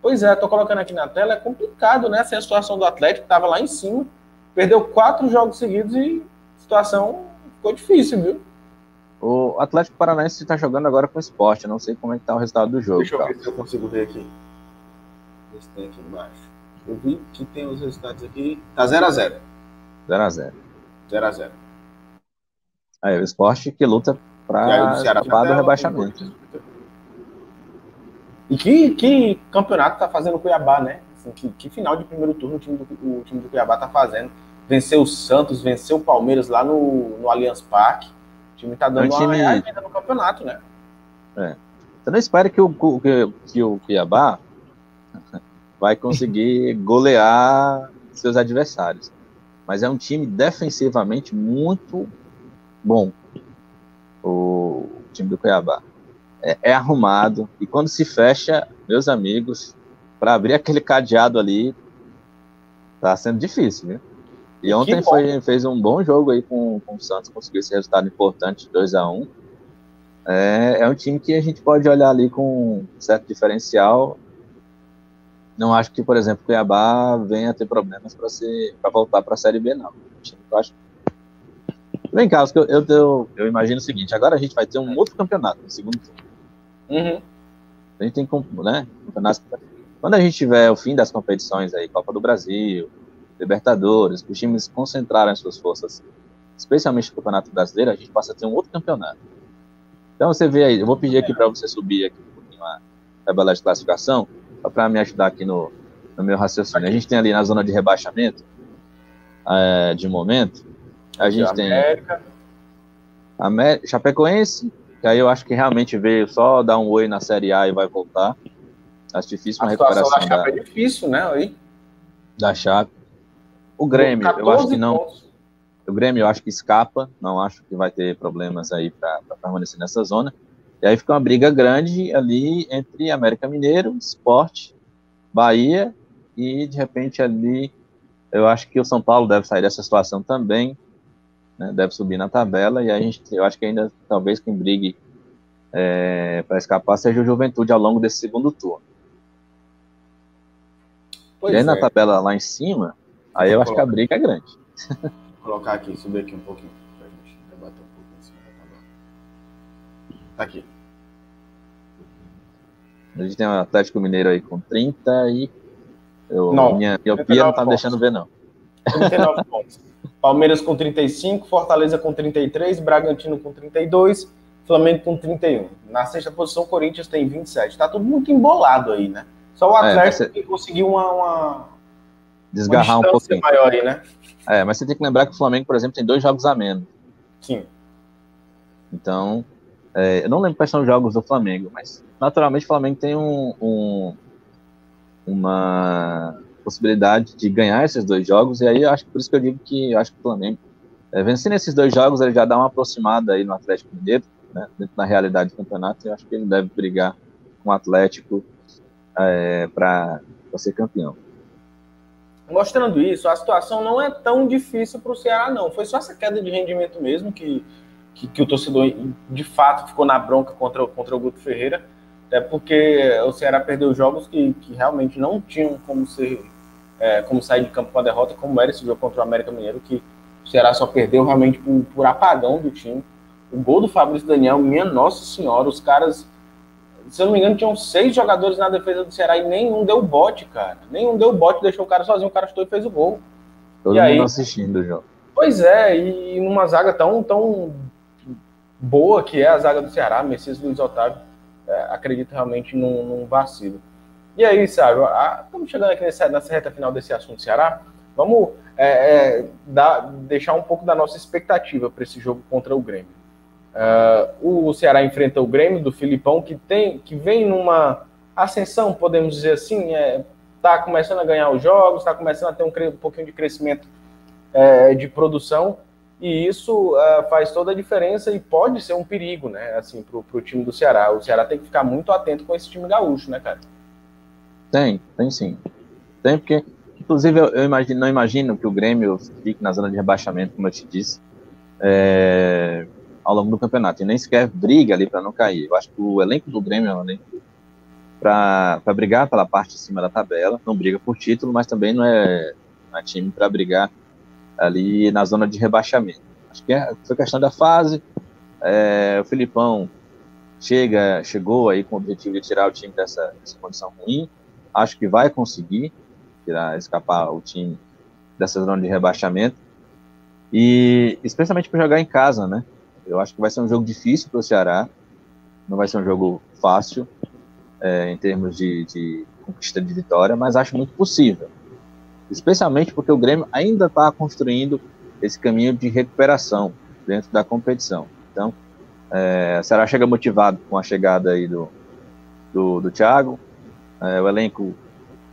Pois é, estou colocando aqui na tela, é complicado, né? Essa é a situação do Atlético, estava lá em cima, perdeu quatro jogos seguidos e a situação ficou difícil, viu? O Atlético Paranaense está jogando agora com o esporte, não sei como é que tá o resultado do jogo. Deixa eu ver se eu consigo ver aqui. Esse tem aqui embaixo. Eu vi que tem os resultados aqui. Tá 0x0. 0x0. 0 a 0 Aí, o esporte que luta para escapar do rebaixamento. E que, que campeonato tá fazendo o Cuiabá, né? Assim, que, que, final de primeiro turno o time do, o time do Cuiabá tá fazendo. Venceu o Santos, venceu o Palmeiras lá no, no Allianz Parque. O time tá dando é um time... uma ainda no campeonato, né? É. Você não espera que o, que, que o Cuiabá vai conseguir golear seus adversários mas é um time defensivamente muito bom. O time do Cuiabá é, é arrumado e quando se fecha, meus amigos, para abrir aquele cadeado ali tá sendo difícil, viu? E ontem foi, fez um bom jogo aí com, com o Santos, conseguiu esse resultado importante, 2 a 1 é, é um time que a gente pode olhar ali com um certo diferencial. Não acho que, por exemplo, Cuiabá venha ter problemas para voltar para a Série B, não. Eu acho Vem cá, eu, eu, eu, eu, imagino o seguinte: agora a gente vai ter um outro campeonato no segundo turno. Uhum. A gente tem né. Quando a gente tiver o fim das competições aí, Copa do Brasil, Libertadores, os times concentrarem suas forças, especialmente no Campeonato Brasileiro, a gente passa a ter um outro campeonato. Então você vê aí, eu vou pedir aqui para você subir aqui um pouquinho a tabela de classificação, para me ajudar aqui no, no meu raciocínio. A gente tem ali na zona de rebaixamento, é, de momento, a gente tem América. América, Chapecoense, que aí eu acho que realmente veio só dar um oi na Série A e vai voltar. Acho difícil uma a recuperação. da Chape da, é difícil, né? Aí. Da Chape. O Grêmio, eu acho que não. Pontos. O Grêmio eu acho que escapa, não acho que vai ter problemas aí para permanecer nessa zona. E aí fica uma briga grande ali entre América Mineiro, Sport, Bahia e de repente ali eu acho que o São Paulo deve sair dessa situação também né, deve subir na tabela, e a gente, eu acho que ainda talvez quem brigue é, para escapar seja o Juventude ao longo desse segundo turno. Pois e aí é. na tabela lá em cima, aí Vou eu acho que a briga é grande. Vou colocar aqui, subir aqui um pouquinho, para a gente debater um pouco em cima da tabela. Tá aqui. A gente tem o Atlético Mineiro aí com 30 e eu, não, minha miopia não tá me deixando ver, não. 39 pontos. Palmeiras com 35, Fortaleza com 33, Bragantino com 32, Flamengo com 31. Na sexta posição, Corinthians tem 27. Tá tudo muito embolado aí, né? Só o é, Atlético é, você... que conseguiu uma, uma desgarrar uma um pouquinho maior aí, né? É, mas você tem que lembrar que o Flamengo, por exemplo, tem dois jogos a menos. Sim. Então, é, eu não lembro quais são os jogos do Flamengo, mas naturalmente o Flamengo tem um, um uma possibilidade de ganhar esses dois jogos, e aí acho que por isso que eu digo que acho que o Flamengo, é, vencendo esses dois jogos, ele já dá uma aproximada aí no Atlético Mineiro, né, dentro da realidade do campeonato, eu acho que ele deve brigar com o Atlético é, para ser campeão. Mostrando isso, a situação não é tão difícil para o Ceará, não. Foi só essa queda de rendimento mesmo que, que, que, o torcedor, de fato, ficou na bronca contra, contra o Guto Ferreira. Até porque o Ceará perdeu jogos que, que realmente não tinham como ser é, como sair de campo com a derrota, como era esse jogo contra o América Mineiro, que o Ceará só perdeu realmente por, por apagão do time. O gol do Fabrício Daniel, minha nossa senhora, os caras, se eu não me engano, tinham seis jogadores na defesa do Ceará e nenhum deu bote, cara. Nenhum deu bote, deixou o cara sozinho, o cara chutou e fez o gol. Todo e mundo aí, assistindo o jogo. Pois é, e numa zaga tão, tão boa que é a zaga do Ceará, Messias Luiz Otávio, é, acredito realmente num, num vacilo. E aí, sabe, estamos chegando aqui nessa, nessa reta final desse assunto Ceará. Vamos é, é, deixar um pouco da nossa expectativa para esse jogo contra o Grêmio. Uh, o Ceará enfrenta o Grêmio do Filipão, que tem, que vem numa ascensão, podemos dizer assim, está é, começando a ganhar os jogos, está começando a ter um, um pouquinho de crescimento é, de produção, e isso uh, faz toda a diferença e pode ser um perigo, né, assim, para o time do Ceará. O Ceará tem que ficar muito atento com esse time gaúcho, né, cara? Tem, tem sim. Tem porque, inclusive, eu, eu imagino, não imagino que o Grêmio fique na zona de rebaixamento, como eu te disse, é, ao longo do campeonato. E nem sequer briga ali para não cair. Eu acho que o elenco do Grêmio é um elenco para brigar pela parte de cima da tabela. Não briga por título, mas também não é, não é time para brigar ali na zona de rebaixamento. Acho que é, foi questão da fase. É, o Filipão chega, chegou aí com o objetivo de tirar o time dessa, dessa condição ruim acho que vai conseguir tirar, escapar o time dessa zona de rebaixamento. E especialmente para jogar em casa, né? Eu acho que vai ser um jogo difícil para o Ceará. Não vai ser um jogo fácil é, em termos de, de conquista de vitória, mas acho muito possível. Especialmente porque o Grêmio ainda está construindo esse caminho de recuperação dentro da competição. Então, é, o Ceará chega motivado com a chegada aí do, do, do Thiago, é, o elenco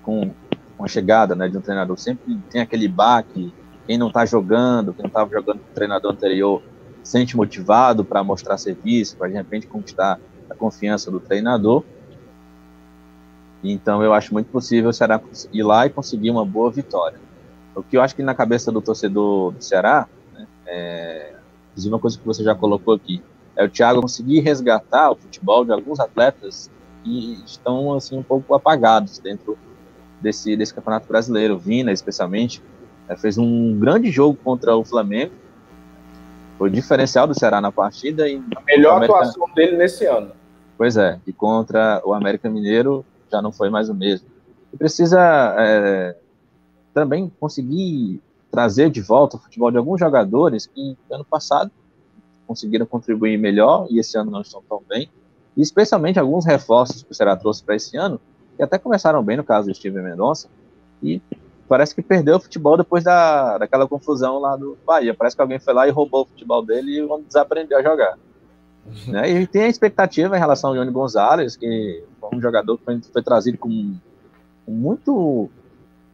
com uma chegada né, de um treinador sempre tem aquele baque. Quem não está jogando, quem não estava jogando com o treinador anterior, sente motivado para mostrar serviço, para de repente conquistar a confiança do treinador. Então eu acho muito possível o Ceará ir lá e conseguir uma boa vitória. O que eu acho que na cabeça do torcedor do Ceará, né, é, inclusive uma coisa que você já colocou aqui, é o Thiago conseguir resgatar o futebol de alguns atletas que estão assim um pouco apagados dentro desse, desse campeonato brasileiro. Vina, especialmente, é, fez um grande jogo contra o Flamengo. Foi diferencial do Ceará na partida. E a melhor América... atuação dele nesse ano. Pois é, e contra o América Mineiro já não foi mais o mesmo. E precisa é, também conseguir trazer de volta o futebol de alguns jogadores que ano passado conseguiram contribuir melhor e esse ano não estão tão bem. E especialmente alguns reforços que o Ceará trouxe para esse ano, que até começaram bem no caso do Steven Mendonça, e parece que perdeu o futebol depois da, daquela confusão lá do Bahia. Parece que alguém foi lá e roubou o futebol dele e o homem desaprendeu a jogar. Né? E tem a expectativa em relação ao Johnny Gonzalez, que um jogador que foi, foi trazido com, com, muito,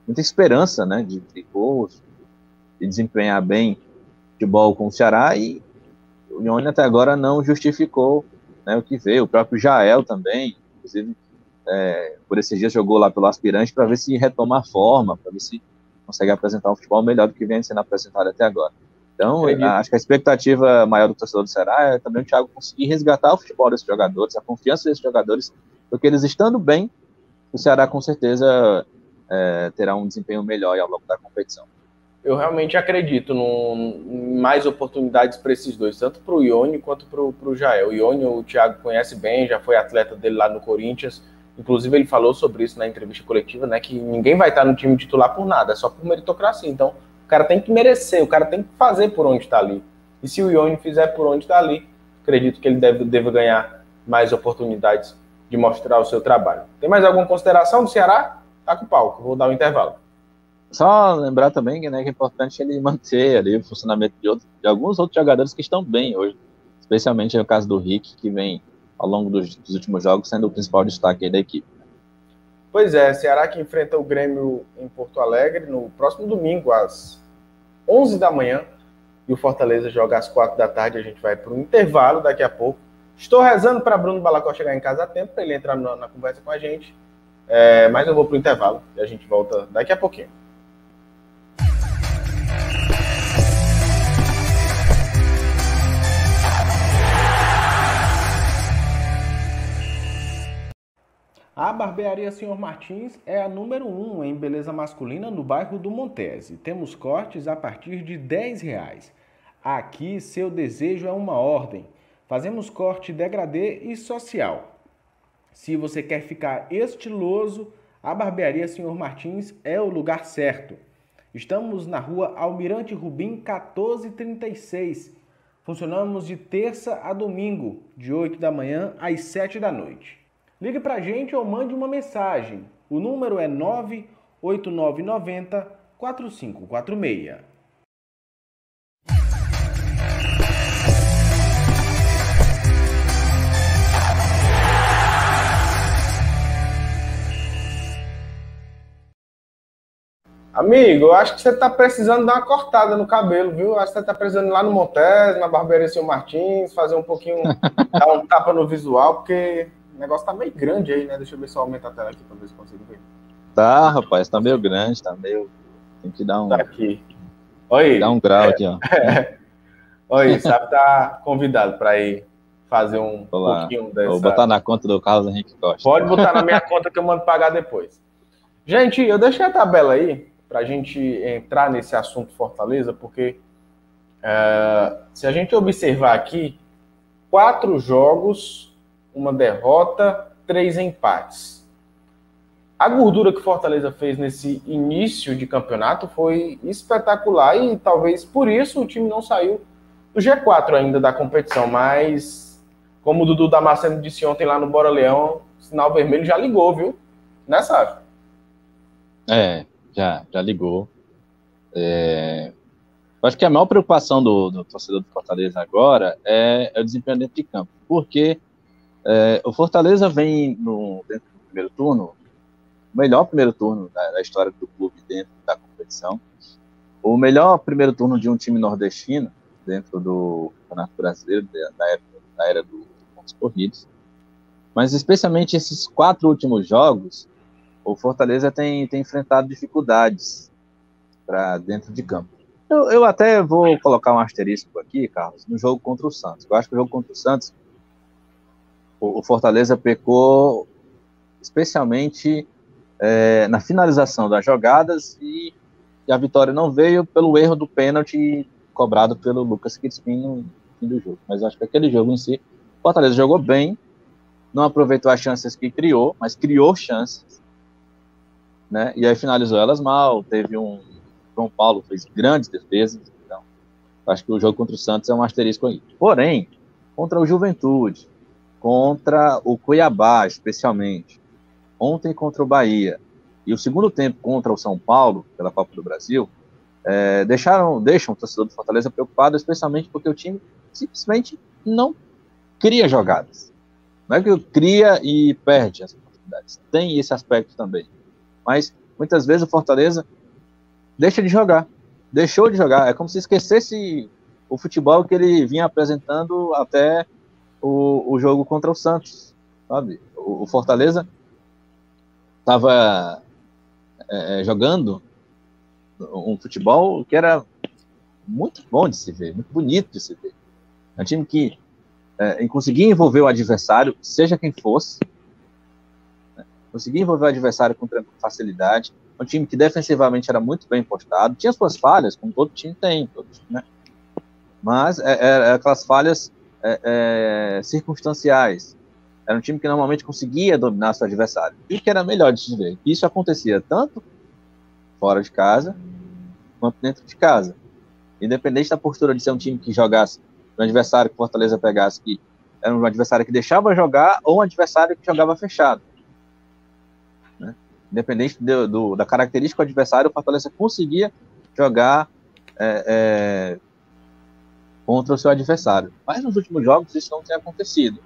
muita esperança né, de, de gols, de desempenhar bem futebol com o Ceará, e o Johnny até agora não justificou né, o que veio. O próprio Jael também, inclusive, é, por esses dias jogou lá pelo aspirante para ver se retoma a forma, para ver se consegue apresentar um futebol melhor do que vem sendo apresentado até agora. Então, acho que a expectativa maior do torcedor do Ceará é também o Thiago conseguir resgatar o futebol desses jogadores, a confiança desses jogadores, porque eles estando bem, o Ceará com certeza é, terá um desempenho melhor ao longo da competição. Eu realmente acredito em mais oportunidades para esses dois, tanto para o Ione quanto para o Jael. O Ione o Thiago conhece bem, já foi atleta dele lá no Corinthians, Inclusive, ele falou sobre isso na entrevista coletiva, né? Que ninguém vai estar no time titular por nada, é só por meritocracia. Então, o cara tem que merecer, o cara tem que fazer por onde está ali. E se o Ione fizer por onde está ali, acredito que ele deve, deve ganhar mais oportunidades de mostrar o seu trabalho. Tem mais alguma consideração do Ceará? Tá com o palco, vou dar o um intervalo. Só lembrar também né, que é importante ele manter ali o funcionamento de, de alguns outros jogadores que estão bem hoje, especialmente no caso do Rick, que vem ao longo dos, dos últimos jogos, sendo o principal destaque da equipe. Pois é, Ceará que enfrenta o Grêmio em Porto Alegre no próximo domingo, às 11 da manhã, e o Fortaleza joga às 4 da tarde. A gente vai para o intervalo daqui a pouco. Estou rezando para Bruno Balacó chegar em casa a tempo, para ele entrar na, na, conversa com a gente. É, mas eu vou para o intervalo e a gente volta daqui a pouquinho. A barbearia Senhor Martins é a número 1 um em beleza masculina no bairro do Montese. Temos cortes a partir de 10 reais. Aqui, seu desejo é uma ordem. Fazemos corte degradê e social. Se você quer ficar estiloso, a barbearia Senhor Martins é o lugar certo. Estamos na rua Almirante Rubim 1436. Funcionamos de terça a domingo, de 8 da manhã às 7 da noite. Ligue para a gente ou mande uma mensagem. O número é 98990 4546. Amigo, eu acho que você está precisando dar uma cortada no cabelo, viu? Acho que você está precisando ir lá no Montes, na barbearia Seu Martins, fazer um pouquinho, dar um tapa no visual, porque o negócio tá meio grande aí, né? Deixa eu ver se eu aumento a tela aqui pra ver se consigo ver. Tá, rapaz, tá meio grande, tá meio. Tem que dar um. Tá aqui. Oi. Dá um grau é, aqui, ó. É. Oi, sabe, tá convidado para ir fazer um Olá. pouquinho dessa. Vou botar na conta do Carlos Henrique Costa. Pode botar na minha conta que eu mando pagar depois. Gente, eu deixei a tabela aí para a gente entrar nesse assunto Fortaleza, porque uh, se a gente observar aqui, quatro jogos uma derrota, três empates. A gordura que Fortaleza fez nesse início de campeonato foi espetacular e talvez por isso o time não saiu do G4 ainda da competição, mas como o Dudu Damasceno disse ontem lá no Bora Leão, sinal vermelho já ligou, viu? Sávio? É, já, já ligou. É... Eu acho que a maior preocupação do, do torcedor do Fortaleza agora é, é o desempenho dentro de campo, porque é, o Fortaleza vem no, dentro do primeiro turno, o melhor primeiro turno da, da, história do clube dentro da competição, o melhor primeiro turno de um time nordestino dentro do Campeonato Brasileiro, da, era, da era dos pontos corridos. Mas especialmente esses quatro últimos jogos, o Fortaleza tem, tem enfrentado dificuldades para dentro de campo. Eu, eu até vou colocar um asterisco aqui, Carlos, no jogo contra o Santos. Eu acho que o jogo contra o Santos, o, o Fortaleza pecou especialmente é, na finalização das jogadas e, e, a vitória não veio pelo erro do pênalti cobrado pelo Lucas Crispim no fim do jogo. Mas acho que aquele jogo em si, o Fortaleza jogou bem, não aproveitou as chances que criou, mas criou chances, né? E aí finalizou elas mal. Teve um João Paulo fez grandes defesas, então acho que o jogo contra o Santos é um asterisco aí. Porém, contra o Juventude, contra o Cuiabá, especialmente, ontem contra o Bahia e o segundo tempo contra o São Paulo pela Copa do Brasil, é, deixaram, deixam o torcedor do Fortaleza preocupado, especialmente porque o time simplesmente não cria jogadas. Não é que cria e perde as oportunidades. Tem esse aspecto também. Mas muitas vezes o Fortaleza deixa de jogar. Deixou de jogar. É como se esquecesse o futebol que ele vinha apresentando até o, o jogo contra o Santos. Sabe? O, o Fortaleza estava é, é, jogando um futebol que era muito bom de se ver, muito bonito de se ver. É um time que é, conseguia envolver o adversário, seja quem fosse? Conseguia envolver o adversário com facilidade. Um time que defensivamente era muito bem postado, tinha suas falhas, como todo time tem, todo, né? mas é, é, é aquelas falhas é, circunstanciais. Era um time que normalmente conseguia dominar seu adversário. E que era melhor de se ver. Isso acontecia tanto fora de casa quanto dentro de casa. Independente da postura de ser um time que jogasse um adversário que Fortaleza pegasse que era um adversário que deixava jogar ou um adversário que jogava fechado. Independente do, do, da característica do adversário, o Fortaleza conseguia jogar é, é, contra o seu adversário. Mas nos últimos jogos isso não tem acontecido.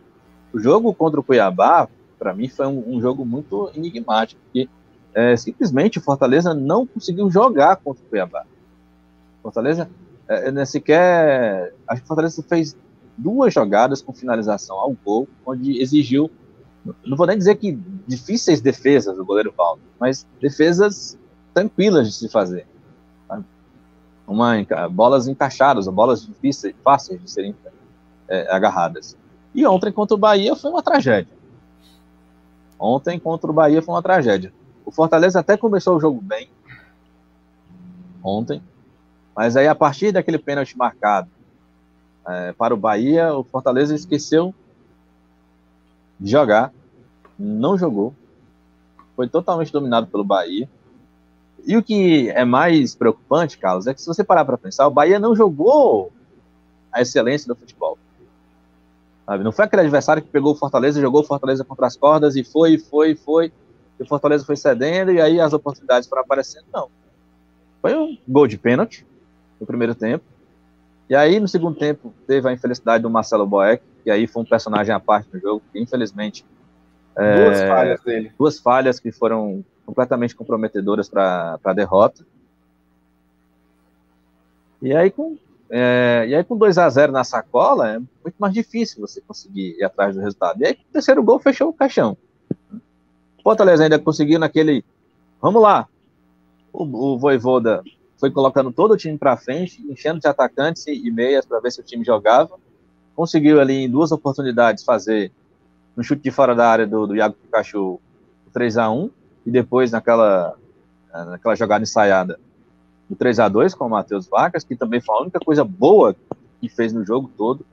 O jogo contra o Cuiabá, para mim, foi um, um, jogo muito enigmático, porque é, simplesmente o Fortaleza não conseguiu jogar contra o Cuiabá. Fortaleza é, sequer. Acho que o Fortaleza fez duas jogadas com finalização ao gol, onde exigiu. Não vou nem dizer que difíceis defesas do goleiro Paulo, mas defesas tranquilas de se fazer. Uma, bolas encaixadas, bolas difíceis, fáceis de serem é, agarradas. E ontem contra o Bahia foi uma tragédia. Ontem contra o Bahia foi uma tragédia. O Fortaleza até começou o jogo bem. Ontem. Mas aí, a partir daquele pênalti marcado é, para o Bahia, o Fortaleza esqueceu de jogar. Não jogou. Foi totalmente dominado pelo Bahia. E o que é mais preocupante, Carlos, é que se você parar para pensar, o Bahia não jogou a excelência do futebol. Sabe? Não foi aquele adversário que pegou o Fortaleza, jogou o Fortaleza contra as cordas e foi, foi, foi. E o Fortaleza foi cedendo e aí as oportunidades foram aparecendo. Não. Foi um gol de pênalti no primeiro tempo. E aí, no segundo tempo, teve a infelicidade do Marcelo Boeck, que aí foi um personagem à parte do jogo, que infelizmente. Duas é, falhas dele. Duas falhas que foram completamente comprometedoras para a derrota. E aí, com é, e aí, com 2 a 0 na sacola, é muito mais difícil você conseguir ir atrás do resultado. E aí, o terceiro gol fechou o caixão. O Fortaleza ainda conseguiu naquele. Vamos lá. O, o Voivoda foi colocando todo o time para frente, enchendo de atacantes e meias para ver se o time jogava. Conseguiu ali em duas oportunidades fazer um chute de fora da área do, do Iago Pikachu 3 a 1 e depois naquela, naquela jogada ensaiada do 3 a 2 com o Matheus Vargas, que também foi a única coisa boa que fez no jogo todo.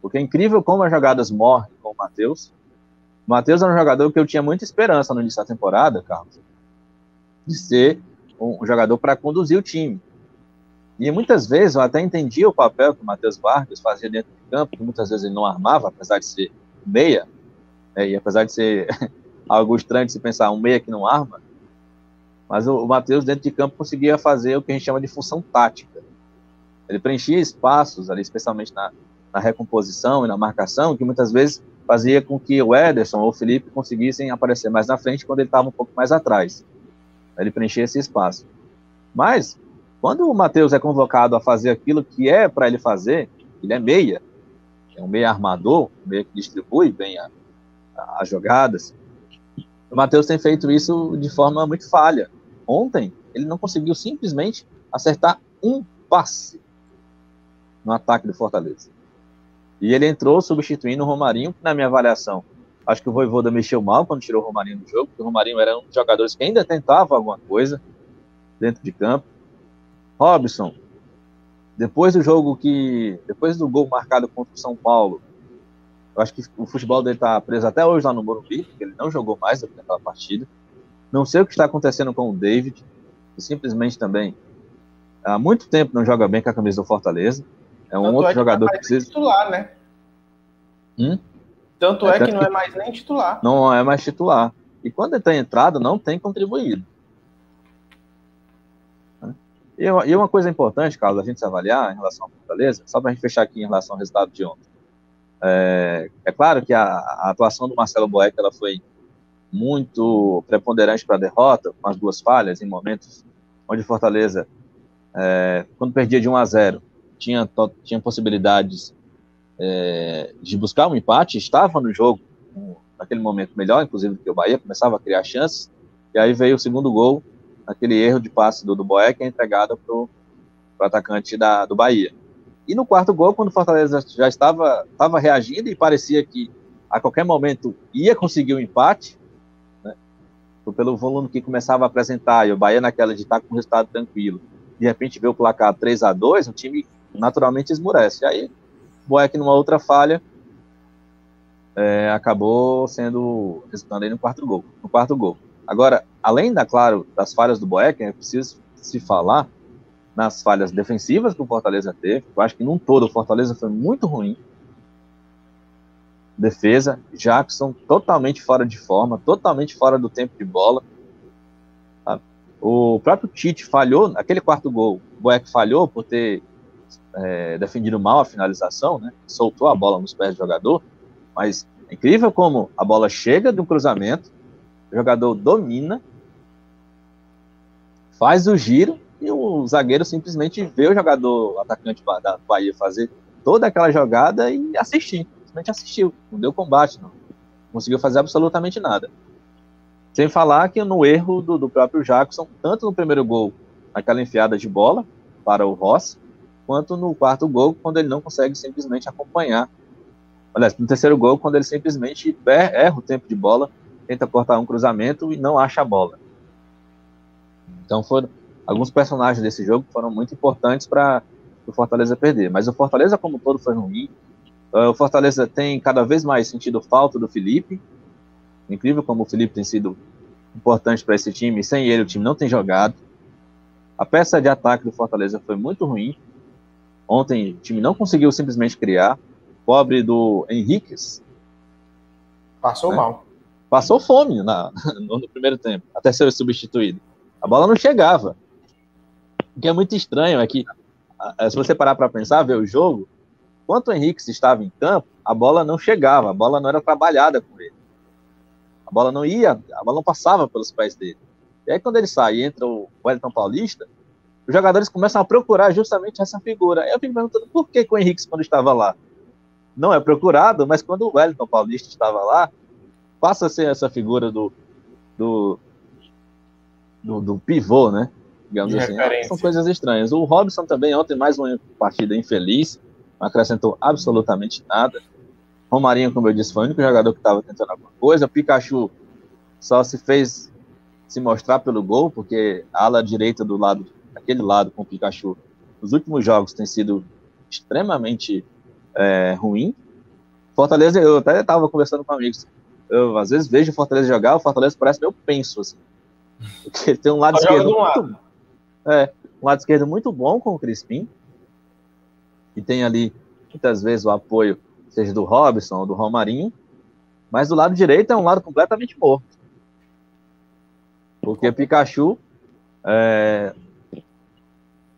Porque é incrível como as jogadas morrem com o Matheus. O Matheus é um jogador que eu tinha muita esperança no início da temporada, Carlos, de ser um jogador para conduzir o time. E muitas vezes eu até entendia o papel que o Matheus Vargas fazia dentro do campo, que muitas vezes ele não armava, apesar de ser meia, né, e apesar de ser algo estranho de se pensar, um meia que não arma, mas o, Matheus, dentro de campo, conseguia fazer o que a gente chama de função tática. Ele preenchia espaços ali, especialmente na, na recomposição e na marcação, que muitas vezes fazia com que o Ederson ou o Felipe conseguissem aparecer mais na frente quando ele estava um pouco mais atrás. Ele preenchia esse espaço. Mas, quando o Matheus é convocado a fazer aquilo que é para ele fazer, ele é meia, é um meia armador, meia que distribui bem as jogadas, O Matheus tem feito isso de forma muito falha. Ontem, ele não conseguiu simplesmente acertar um passe no ataque do Fortaleza. E ele entrou substituindo o Romarinho, que na minha avaliação, acho que o Voivoda mexeu mal quando tirou o Romarinho do jogo, porque o Romarinho era um dos jogadores que ainda tentava alguma coisa dentro de campo. Robson, depois do jogo que. Depois do gol marcado contra o São Paulo, eu acho que o futebol dele está preso até hoje lá no Morumbi, porque ele não jogou mais naquela partida. Não sei o que está acontecendo com o David, que simplesmente também há muito tempo não joga bem com a camisa do Fortaleza. É um Tanto outro é que jogador que precisa. titular, né? Hum? Tanto é, é que não é mais nem titular. Não é mais titular. E quando ele tem entrado, não tem contribuído. E uma coisa importante, Carlos, a gente se avaliar em relação ao Fortaleza, só para a gente fechar aqui em relação ao resultado de ontem. É, é claro que a, a, atuação do Marcelo Boeck ela foi muito preponderante para a derrota, com as duas falhas, em momentos onde Fortaleza, é, quando perdia de 1 a 0, tinha, tinha possibilidades é, de buscar um empate, estava no jogo naquele momento melhor, inclusive que o Bahia começava a criar chances, e aí veio o segundo gol, aquele erro de passe do, do Boeck é entregado para o atacante da, do Bahia. E no quarto gol, quando o Fortaleza já estava, estava reagindo e parecia que a qualquer momento ia conseguir o um empate, né, pelo volume que começava a apresentar, e o Bahia naquela de estar com o resultado tranquilo, de repente vê o placar 3 a 2 o time naturalmente esmurece. Aí, Boeck, numa outra falha, é, acabou sendo resultando aí no quarto gol. No quarto gol. Agora, além da claro das falhas do Boeck, é preciso se falar nas falhas defensivas que o Fortaleza teve. Eu acho que num todo o Fortaleza foi muito ruim. Defesa, Jackson totalmente fora de forma, totalmente fora do tempo de bola. O próprio Tite falhou, aquele quarto gol, o Boeck falhou por ter é, defendido mal a finalização, né? Soltou a bola nos pés do jogador, mas é incrível como a bola chega de um cruzamento, o jogador domina, faz o giro e o zagueiro simplesmente vê o jogador atacante da Bahia fazer toda aquela jogada e assistir. Simplesmente assistiu, não deu combate, não conseguiu fazer absolutamente nada. Sem falar que no erro do, do próprio Jackson, tanto no primeiro gol, aquela enfiada de bola para o Ross, quanto no quarto gol, quando ele não consegue simplesmente acompanhar. Aliás, no terceiro gol, quando ele simplesmente erra o tempo de bola, tenta cortar um cruzamento e não acha a bola. Então foram alguns personagens desse jogo foram muito importantes para o Fortaleza perder. Mas o Fortaleza como um todo foi ruim. Uh, o Fortaleza tem cada vez mais sentido falta do Felipe. Incrível como o Felipe tem sido importante para esse time. Sem ele o time não tem jogado. A peça de ataque do Fortaleza foi muito ruim. Ontem o time não conseguiu simplesmente criar. Pobre do Henriquez. Passou né? mal. Passou fome na, no, no, primeiro tempo, até ser substituído. A bola não chegava. O que é muito estranho é que, se você parar para pensar, ver o jogo, enquanto o Henrique estava em campo, a bola não chegava, a bola não era trabalhada com ele. A bola não ia, a bola não passava pelos pés dele. E aí, quando ele sai e entra o Wellington Paulista, os jogadores começam a procurar justamente essa figura. Eu fico perguntando por que, que o Henrique, quando estava lá, não é procurado, mas quando o Wellington Paulista estava lá, passa a ser essa figura do, do, do, do pivô, né? Digamos assim. São coisas estranhas. O Robson também, ontem, mais uma partida infeliz, não acrescentou absolutamente nada. Romarinho, como eu disse, foi o único jogador que estava tentando alguma coisa. Pikachu só se fez se mostrar pelo gol, porque a ala direita do lado aquele lado com o Pikachu, nos últimos jogos tem sido extremamente é, ruim. Fortaleza, eu até estava conversando com amigos, eu às vezes vejo o Fortaleza jogar, o Fortaleza parece meio penso, assim. Porque tem um lado esquerdo muito, lado. É, um lado esquerdo muito bom com o Crispim, e tem ali, muitas vezes, o apoio, seja do Robson ou do Romarinho, mas do lado direito é um lado completamente morto. Porque Pikachu é,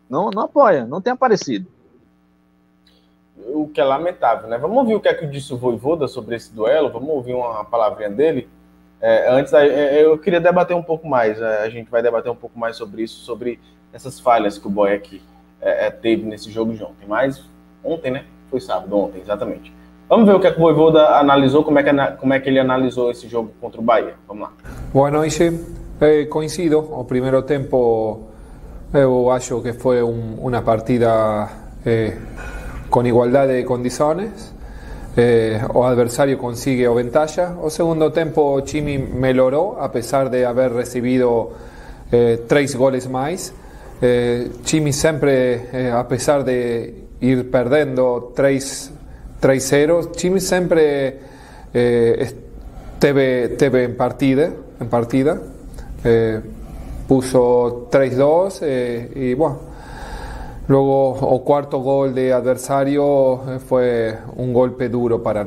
não, não apoia, não tem aparecido. O que é lamentável, né? Vamos ouvir o que é que disse o Voivoda sobre esse duelo, vamos ouvir uma palavrinha dele. É, antes, é, eu queria debater um pouco mais, é, a gente vai debater um pouco mais sobre isso, sobre essas falhas que o Boeck é, é, teve nesse jogo de ontem. Mas ontem, né? Foi sábado, ontem, exatamente. Vamos ver o que, é que o Voivoda analisou, como é, que, como é que ele analisou esse jogo contra o Bahia. Vamos lá. Bueno, Ixe, eh, coincido. O primeiro tempo eu acho que foi um, uma partida eh, com igualdade de condições. Eh, o adversário consigue o ventaja. O segundo tempo, o Chimi melhorou, apesar de haver recebido eh, três goles mais. Eh, Chimi sempre, eh, apesar de ir perdendo 3 3-0. Chimi sempre eh, teve, teve en partida, en partida. Eh, puso 3-2 eh, y bueno, luego o cuarto gol de adversario eh, fue un golpe duro para.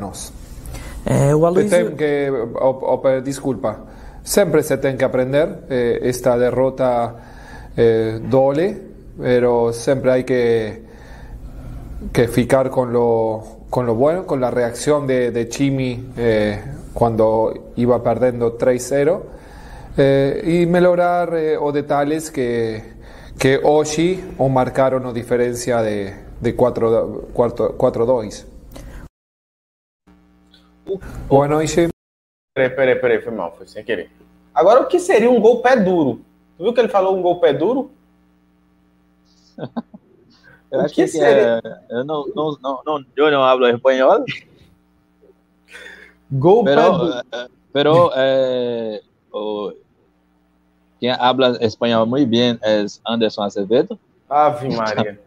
Eh, Aloysio... que, o, o, disculpa, sempre se tem que aprender, esta derrota eh, dole, pero siempre hay que, que ficar con lo con lo bueno, con la reacción de, de Chimi eh, cuando iba perdiendo 3-0 eh, y mejorar eh, o detalles que, que hoy o marcaron o diferencia de, de 4-2. Bueno, Ishi. Peraí, peraí, peraí, foi mal, foi sem querer. Agora, o que seria um gol pé duro? Viu que ele falou um gol pé duro? Eu acho que, que é, eu não, não, não, não, eu não hablo espanhol. Gol pero, eh, pero eh, o, quem habla espanhol muito bem é Anderson Acevedo. Ave Maria.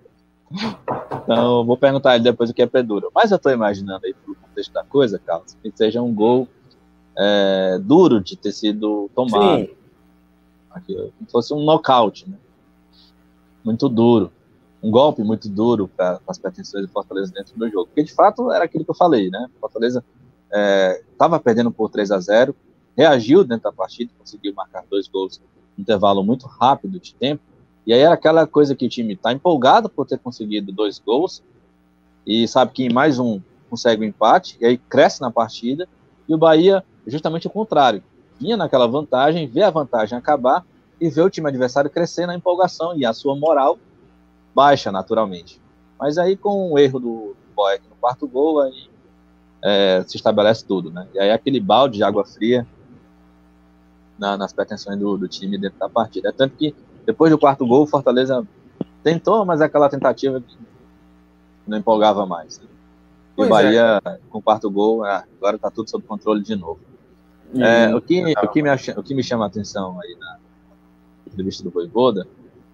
Então, vou perguntar a ele depois o que é pé duro. Mas eu estou imaginando aí, pelo contexto da coisa, Carlos, que seja um gol é, duro de ter sido tomado. Sim. Aqui, como se fosse um nocaute, né? Muito duro um golpe muito duro para as pretensões do Fortaleza dentro do jogo. Porque, de fato, era aquilo que eu falei, né? O Fortaleza estava é, perdendo por 3 a 0 reagiu dentro da partida, conseguiu marcar dois gols em intervalo muito rápido de tempo. E aí era aquela coisa que o time está empolgado por ter conseguido dois gols e sabe que em mais um consegue o um empate, e aí cresce na partida. E o Bahia, justamente o contrário, vinha naquela vantagem, vê a vantagem acabar e vê o time adversário crescer na empolgação e a sua moral baixa naturalmente. Mas aí com o erro do Boeck no quarto gol, aí é, se estabelece tudo, né? E aí aquele balde de água fria na, nas pretensões do, do, time dentro da partida. É tanto que depois do quarto gol, o Fortaleza tentou, mas aquela tentativa que não empolgava mais. Né? E o Bahia, é. com o quarto gol, ah, agora está tudo sob controle de novo. É, o, que, o, que me, o que me chama a atenção aí na entrevista do Voivoda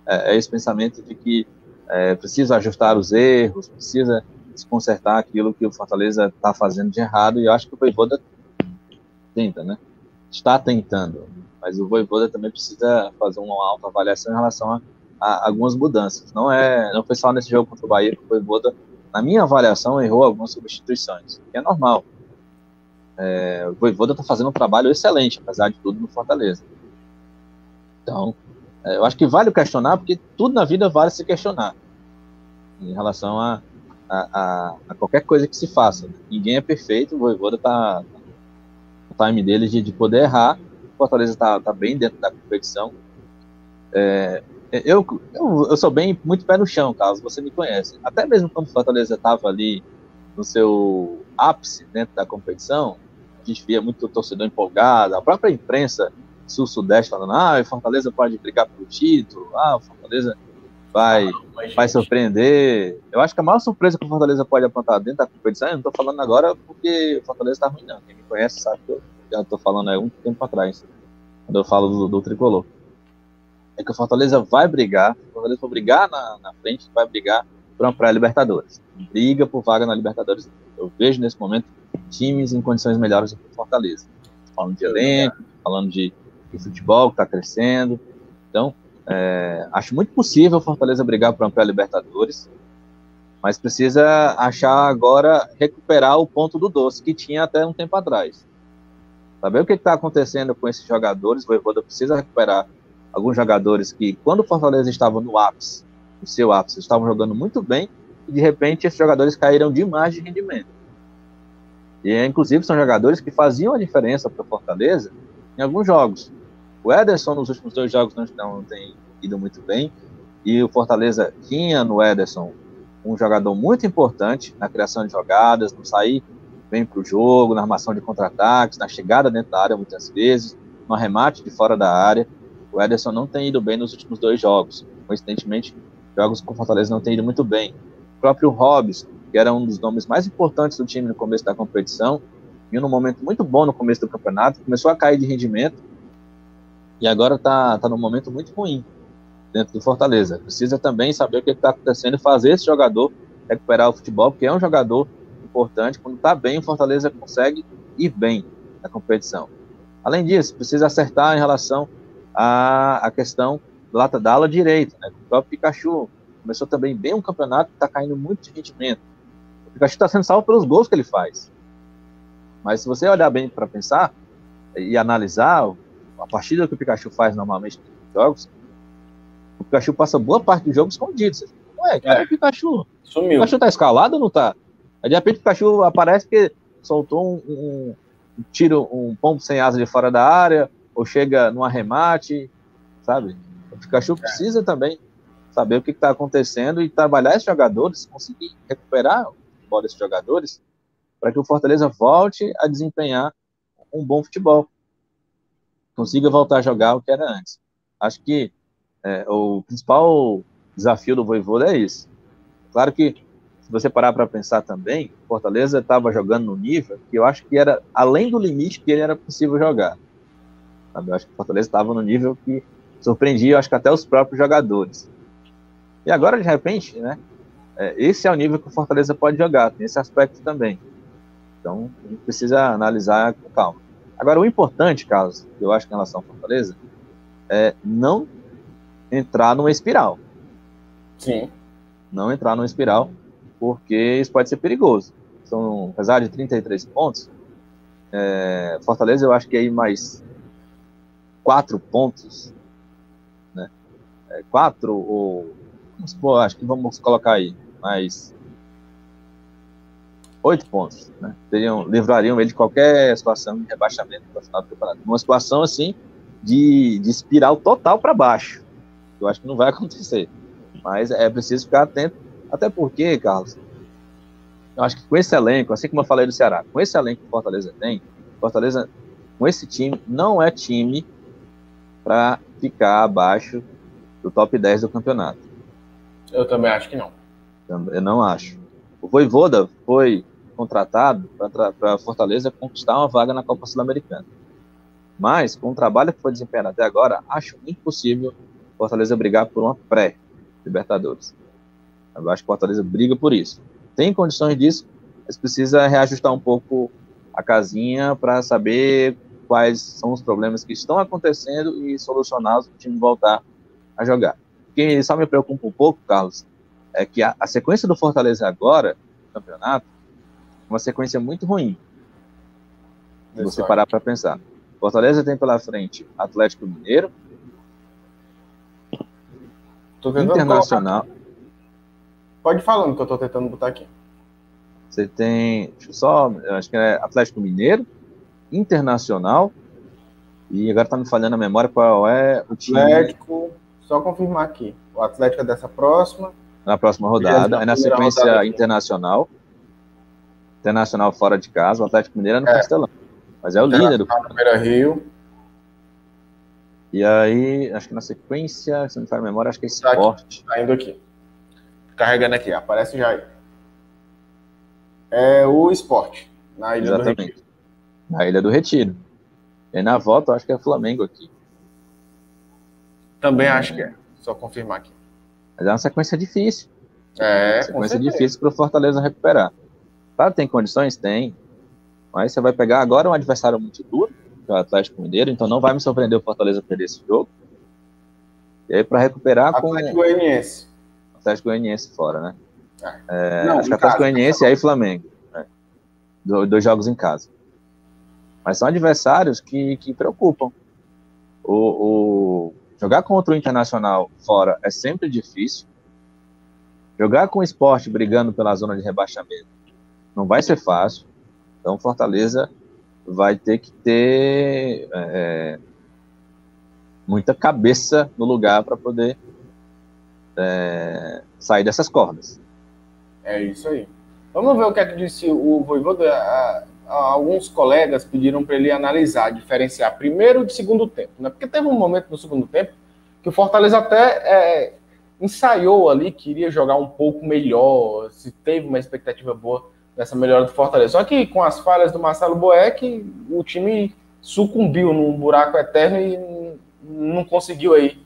é, é esse pensamento de que é, precisa ajustar os erros, precisa se consertar aquilo que o Fortaleza está fazendo de errado, e eu acho que o Voivoda tenta, né? Está tentando, mas o Voivoda também precisa fazer uma alta avaliação em relação a, a, algumas mudanças. Não é, não foi só nesse jogo contra o Bahia que o Voivoda, na minha avaliação, errou algumas substituições, que é normal. É, o Voivoda está fazendo um trabalho excelente, apesar de tudo, no Fortaleza. Então, é, eu acho que vale questionar, porque tudo na vida vale se questionar em relação a, a, a, a qualquer coisa que se faça. Né? Ninguém é perfeito, o Voivoda está no time dele de, de poder errar, o Fortaleza está tá bem dentro da competição. É, eu, eu, eu, sou bem muito pé no chão, Carlos, você me conhece. Até mesmo quando o Fortaleza estava ali no seu ápice dentro da competição, a gente via muito torcedor empolgado, a própria imprensa sul-sudeste falando, ah, o Fortaleza pode brigar pelo título, ah, o Fortaleza vai, vai surpreender. Eu acho que a maior surpresa que o Fortaleza pode apontar dentro da competição, eu não estou falando agora porque o Fortaleza está ruim, não. Quem me conhece sabe que eu já estou falando há um tempo atrás, quando eu falo do, do, tricolor. É que o Fortaleza vai brigar, o Fortaleza vai brigar na, na frente, vai brigar por uma pré-Libertadores. Briga por vaga na Libertadores. Eu vejo nesse momento times em condições melhores do que o Fortaleza. Falando de elenco, falando de de futebol que está crescendo. Então, é, acho muito possível o Fortaleza brigar por uma pré-Libertadores, mas precisa achar agora, recuperar o ponto do doce que tinha até um tempo atrás. Saber o que está acontecendo com esses jogadores, o Voivoda precisa recuperar alguns jogadores que, quando o Fortaleza estava no ápice, no seu ápice, estavam jogando muito bem, e de repente esses jogadores caíram demais de rendimento. E, inclusive, são jogadores que faziam a diferença para o Fortaleza em alguns jogos. O Ederson nos últimos dois jogos não, não tem ido muito bem. E o Fortaleza tinha no Ederson um jogador muito importante na criação de jogadas, no sair bem para o jogo, na armação de contra-ataques, na chegada dentro da área muitas vezes, no arremate de fora da área. O Ederson não tem ido bem nos últimos dois jogos. Coincidentemente, jogos com Fortaleza não tem ido muito bem. O próprio Hobbs, que era um dos nomes mais importantes do time no começo da competição, viu num momento muito bom no começo do campeonato, começou a cair de rendimento e agora está tá num momento muito ruim dentro do Fortaleza. Precisa também saber o que está acontecendo e fazer esse jogador recuperar o futebol, porque é um jogador importante. Quando está bem, o Fortaleza consegue ir bem na competição. Além disso, precisa acertar em relação à questão lata da ala direita. Né? O próprio Pikachu começou também bem um campeonato, está caindo muito de rendimento. O Pikachu está sendo salvo pelos gols que ele faz. Mas se você olhar bem para pensar e analisar a partida que o Pikachu faz normalmente nos jogos, o Pikachu passa boa parte do jogo escondido. Você Ué, cara, é. o Pikachu? Sumiu. O Pikachu tá escalado ou não tá? Aí de repente o Pikachu aparece que soltou um, um, um tiro, um pombo sem asa de fora da área, ou chega num arremate, sabe? O Pikachu precisa também saber o que está acontecendo e trabalhar esses jogadores, conseguir recuperar o futebol desses jogadores, para que o Fortaleza volte a desempenhar um bom futebol. Consiga voltar a jogar o que era antes. Acho que é, o principal desafio do Voivoda é isso. Claro que, se você parar para pensar também, Fortaleza estava jogando no nível que eu acho que era além do limite que ele era possível jogar. Eu acho que Fortaleza estava no nível que surpreendia, eu acho que até os próprios jogadores. E agora, de repente, né, é, esse é o nível que o Fortaleza pode jogar, tem esse aspecto também. Então, a gente precisa analisar com calma. Agora, o importante, Carlos, que eu acho que em relação ao Fortaleza, é não entrar numa espiral. Sim. Não entrar numa espiral, porque isso pode ser perigoso. São, apesar de 33 pontos, é, Fortaleza eu acho que aí mais quatro pontos? É, quatro ou supor, acho que vamos colocar aí mais oito pontos, né? Teriam, livrariam ele de qualquer situação de rebaixamento no final do campeonato. Uma situação assim de, de espiral total para baixo. Eu acho que não vai acontecer. Mas é preciso ficar atento, até porque, Carlos, eu acho que com esse elenco, assim como eu falei do Ceará, com esse elenco que o Fortaleza tem, Fortaleza, com esse time, não é time para ficar abaixo do top 10 do campeonato. Eu também acho que não. Eu não acho. O Voivoda foi contratado para Fortaleza conquistar uma vaga na Copa Sul-Americana. Mas, com o trabalho que foi desempenhado até agora, acho impossível Fortaleza brigar por uma pré Libertadores. Eu acho que Fortaleza briga por isso. Tem condições disso, mas precisa reajustar um pouco a casinha para saber quais são os problemas que estão acontecendo e solucioná-los para o time voltar a jogar. O que só me preocupa um pouco, Carlos, é que a, a sequência do Fortaleza agora, no campeonato, é uma sequência muito ruim. Se você parar para pensar. Fortaleza tem pela frente Atlético Mineiro, Internacional. Pode ir falando que eu tô tentando botar aqui. Você tem, deixa eu só, eu acho que é Atlético Mineiro, Internacional, e agora tá me falhando a memória qual é o time. Atlético, só confirmar aqui. O Atlético é dessa próxima. Na próxima rodada, é na sequência internacional. Internacional fora de casa, o Atlético Mineiro é no é. Castelão. Mas é o líder do. Primeira Rio. E aí, acho que na sequência, se não me faz memória, acho que é esporte. Tá, tá indo aqui. Carregando aqui, aparece já aí. É o esporte, na Ilha Exatamente. do Retiro. Na Ilha do Retiro. E na volta, acho que é Flamengo aqui. Também acho que é. Só confirmar aqui. Mas é uma sequência difícil. É, uma sequência difícil para o Fortaleza recuperar. Claro, tem condições? Tem. Mas você vai pegar agora um adversário muito duro que é o Atlético Mineiro, então não vai me surpreender o Fortaleza perder esse jogo. E aí, para recuperar Atlético com. Atlético Goianiense. Atlético Goianiense fora, né? É. É, não, acho que Atlético Goianiense e aí Flamengo. Né? Dois jogos em casa. Mas são adversários que, que preocupam. O, o, jogar contra o Internacional fora é sempre difícil. Jogar com o esporte brigando pela zona de rebaixamento não vai ser fácil. Então, Fortaleza vai ter que ter é, muita cabeça no lugar para poder é, sair dessas cordas. É isso aí. Vamos ver o que é que disse o Voivoda. Alguns colegas pediram para ele analisar, diferenciar primeiro e segundo tempo, né? Porque teve um momento no segundo tempo que o Fortaleza até é, ensaiou ali, queria jogar um pouco melhor, se teve uma expectativa boa dessa melhora do Fortaleza. Só que com as falhas do Marcelo Boeck, o time sucumbiu num buraco eterno e não conseguiu aí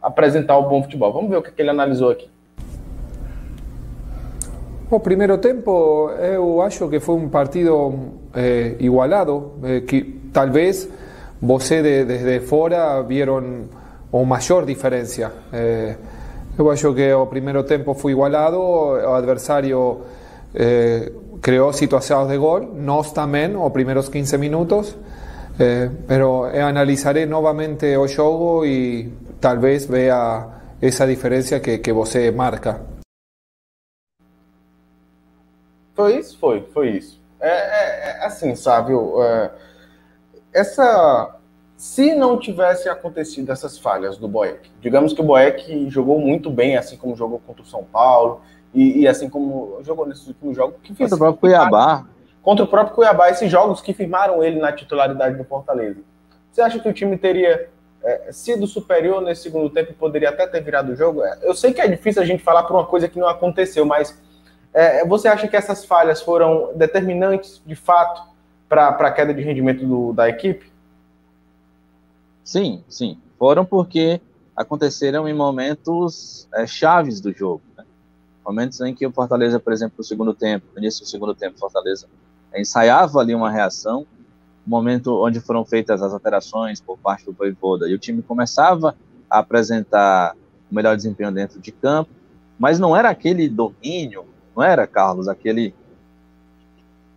apresentar o bom futebol. Vamos ver o que, que ele analisou aqui. O primeiro tempo, eu acho que foi um partido eh, igualado, eh, que talvez você de, desde fora viram uma maior diferença. Eh, eu acho que o primeiro tempo foi igualado, o adversário eh, criou situações de gol, nós também, os primeiros 15 minutos, eh, pero analisaré novamente o jogo e talvez veja essa diferença que, que você marca. Foi isso? Foi, foi isso. É, é, é assim, sabe, é, essa se não tivesse acontecido essas falhas do Boeck, digamos que o Boeck jogou muito bem, assim como jogou contra o São Paulo, e, e assim como jogou nesses últimos jogos, que fez. Contra o próprio Cuiabá. Contra o próprio Cuiabá, esses jogos que firmaram ele na titularidade do Fortaleza. Você acha que o time teria é, sido superior nesse segundo tempo e poderia até ter virado o jogo? Eu sei que é difícil a gente falar por uma coisa que não aconteceu, mas é, você acha que essas falhas foram determinantes, de fato, para a queda de rendimento do, da equipe? Sim, sim. Foram porque aconteceram em momentos é, chaves do jogo. Né? Momentos em que o Fortaleza, por exemplo, no segundo tempo, no início do segundo tempo, Fortaleza ensaiava ali uma reação, momento onde foram feitas as alterações por parte do Voivoda, e o time começava a apresentar o melhor desempenho dentro de campo, mas não era aquele domínio, não era, Carlos, aquele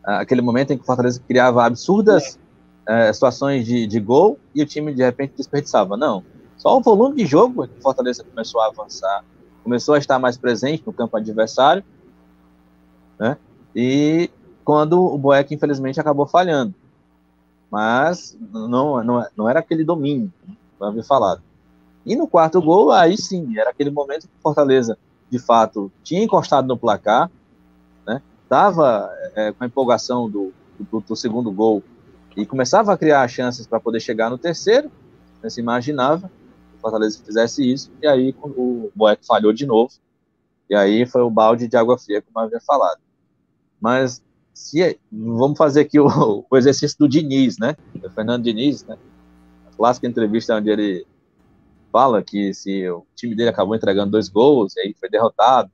aquele momento em que o Fortaleza criava absurdas é, situações de, de gol e o time de repente desperdiçava. Não. Só o volume de jogo que o Fortaleza começou a avançar, começou a estar mais presente no campo adversário, né? E quando o Boeck, infelizmente, acabou falhando. Mas não, não, não era aquele domínio, não havia falado. E no quarto gol, aí sim, era aquele momento que o Fortaleza, de fato, tinha encostado no placar, né? Estava é, com a empolgação do, do, do segundo gol e começava a criar chances para poder chegar no terceiro, né, se imaginava que o Fortaleza fizesse isso, e aí o Boeck falhou de novo, e aí foi o balde de água fria, como eu havia falado. Mas se, é, vamos fazer aqui o, o, exercício do Diniz, né? O Fernando Diniz, né? A clássica entrevista onde ele fala que se o time dele acabou entregando dois gols, e aí foi derrotado,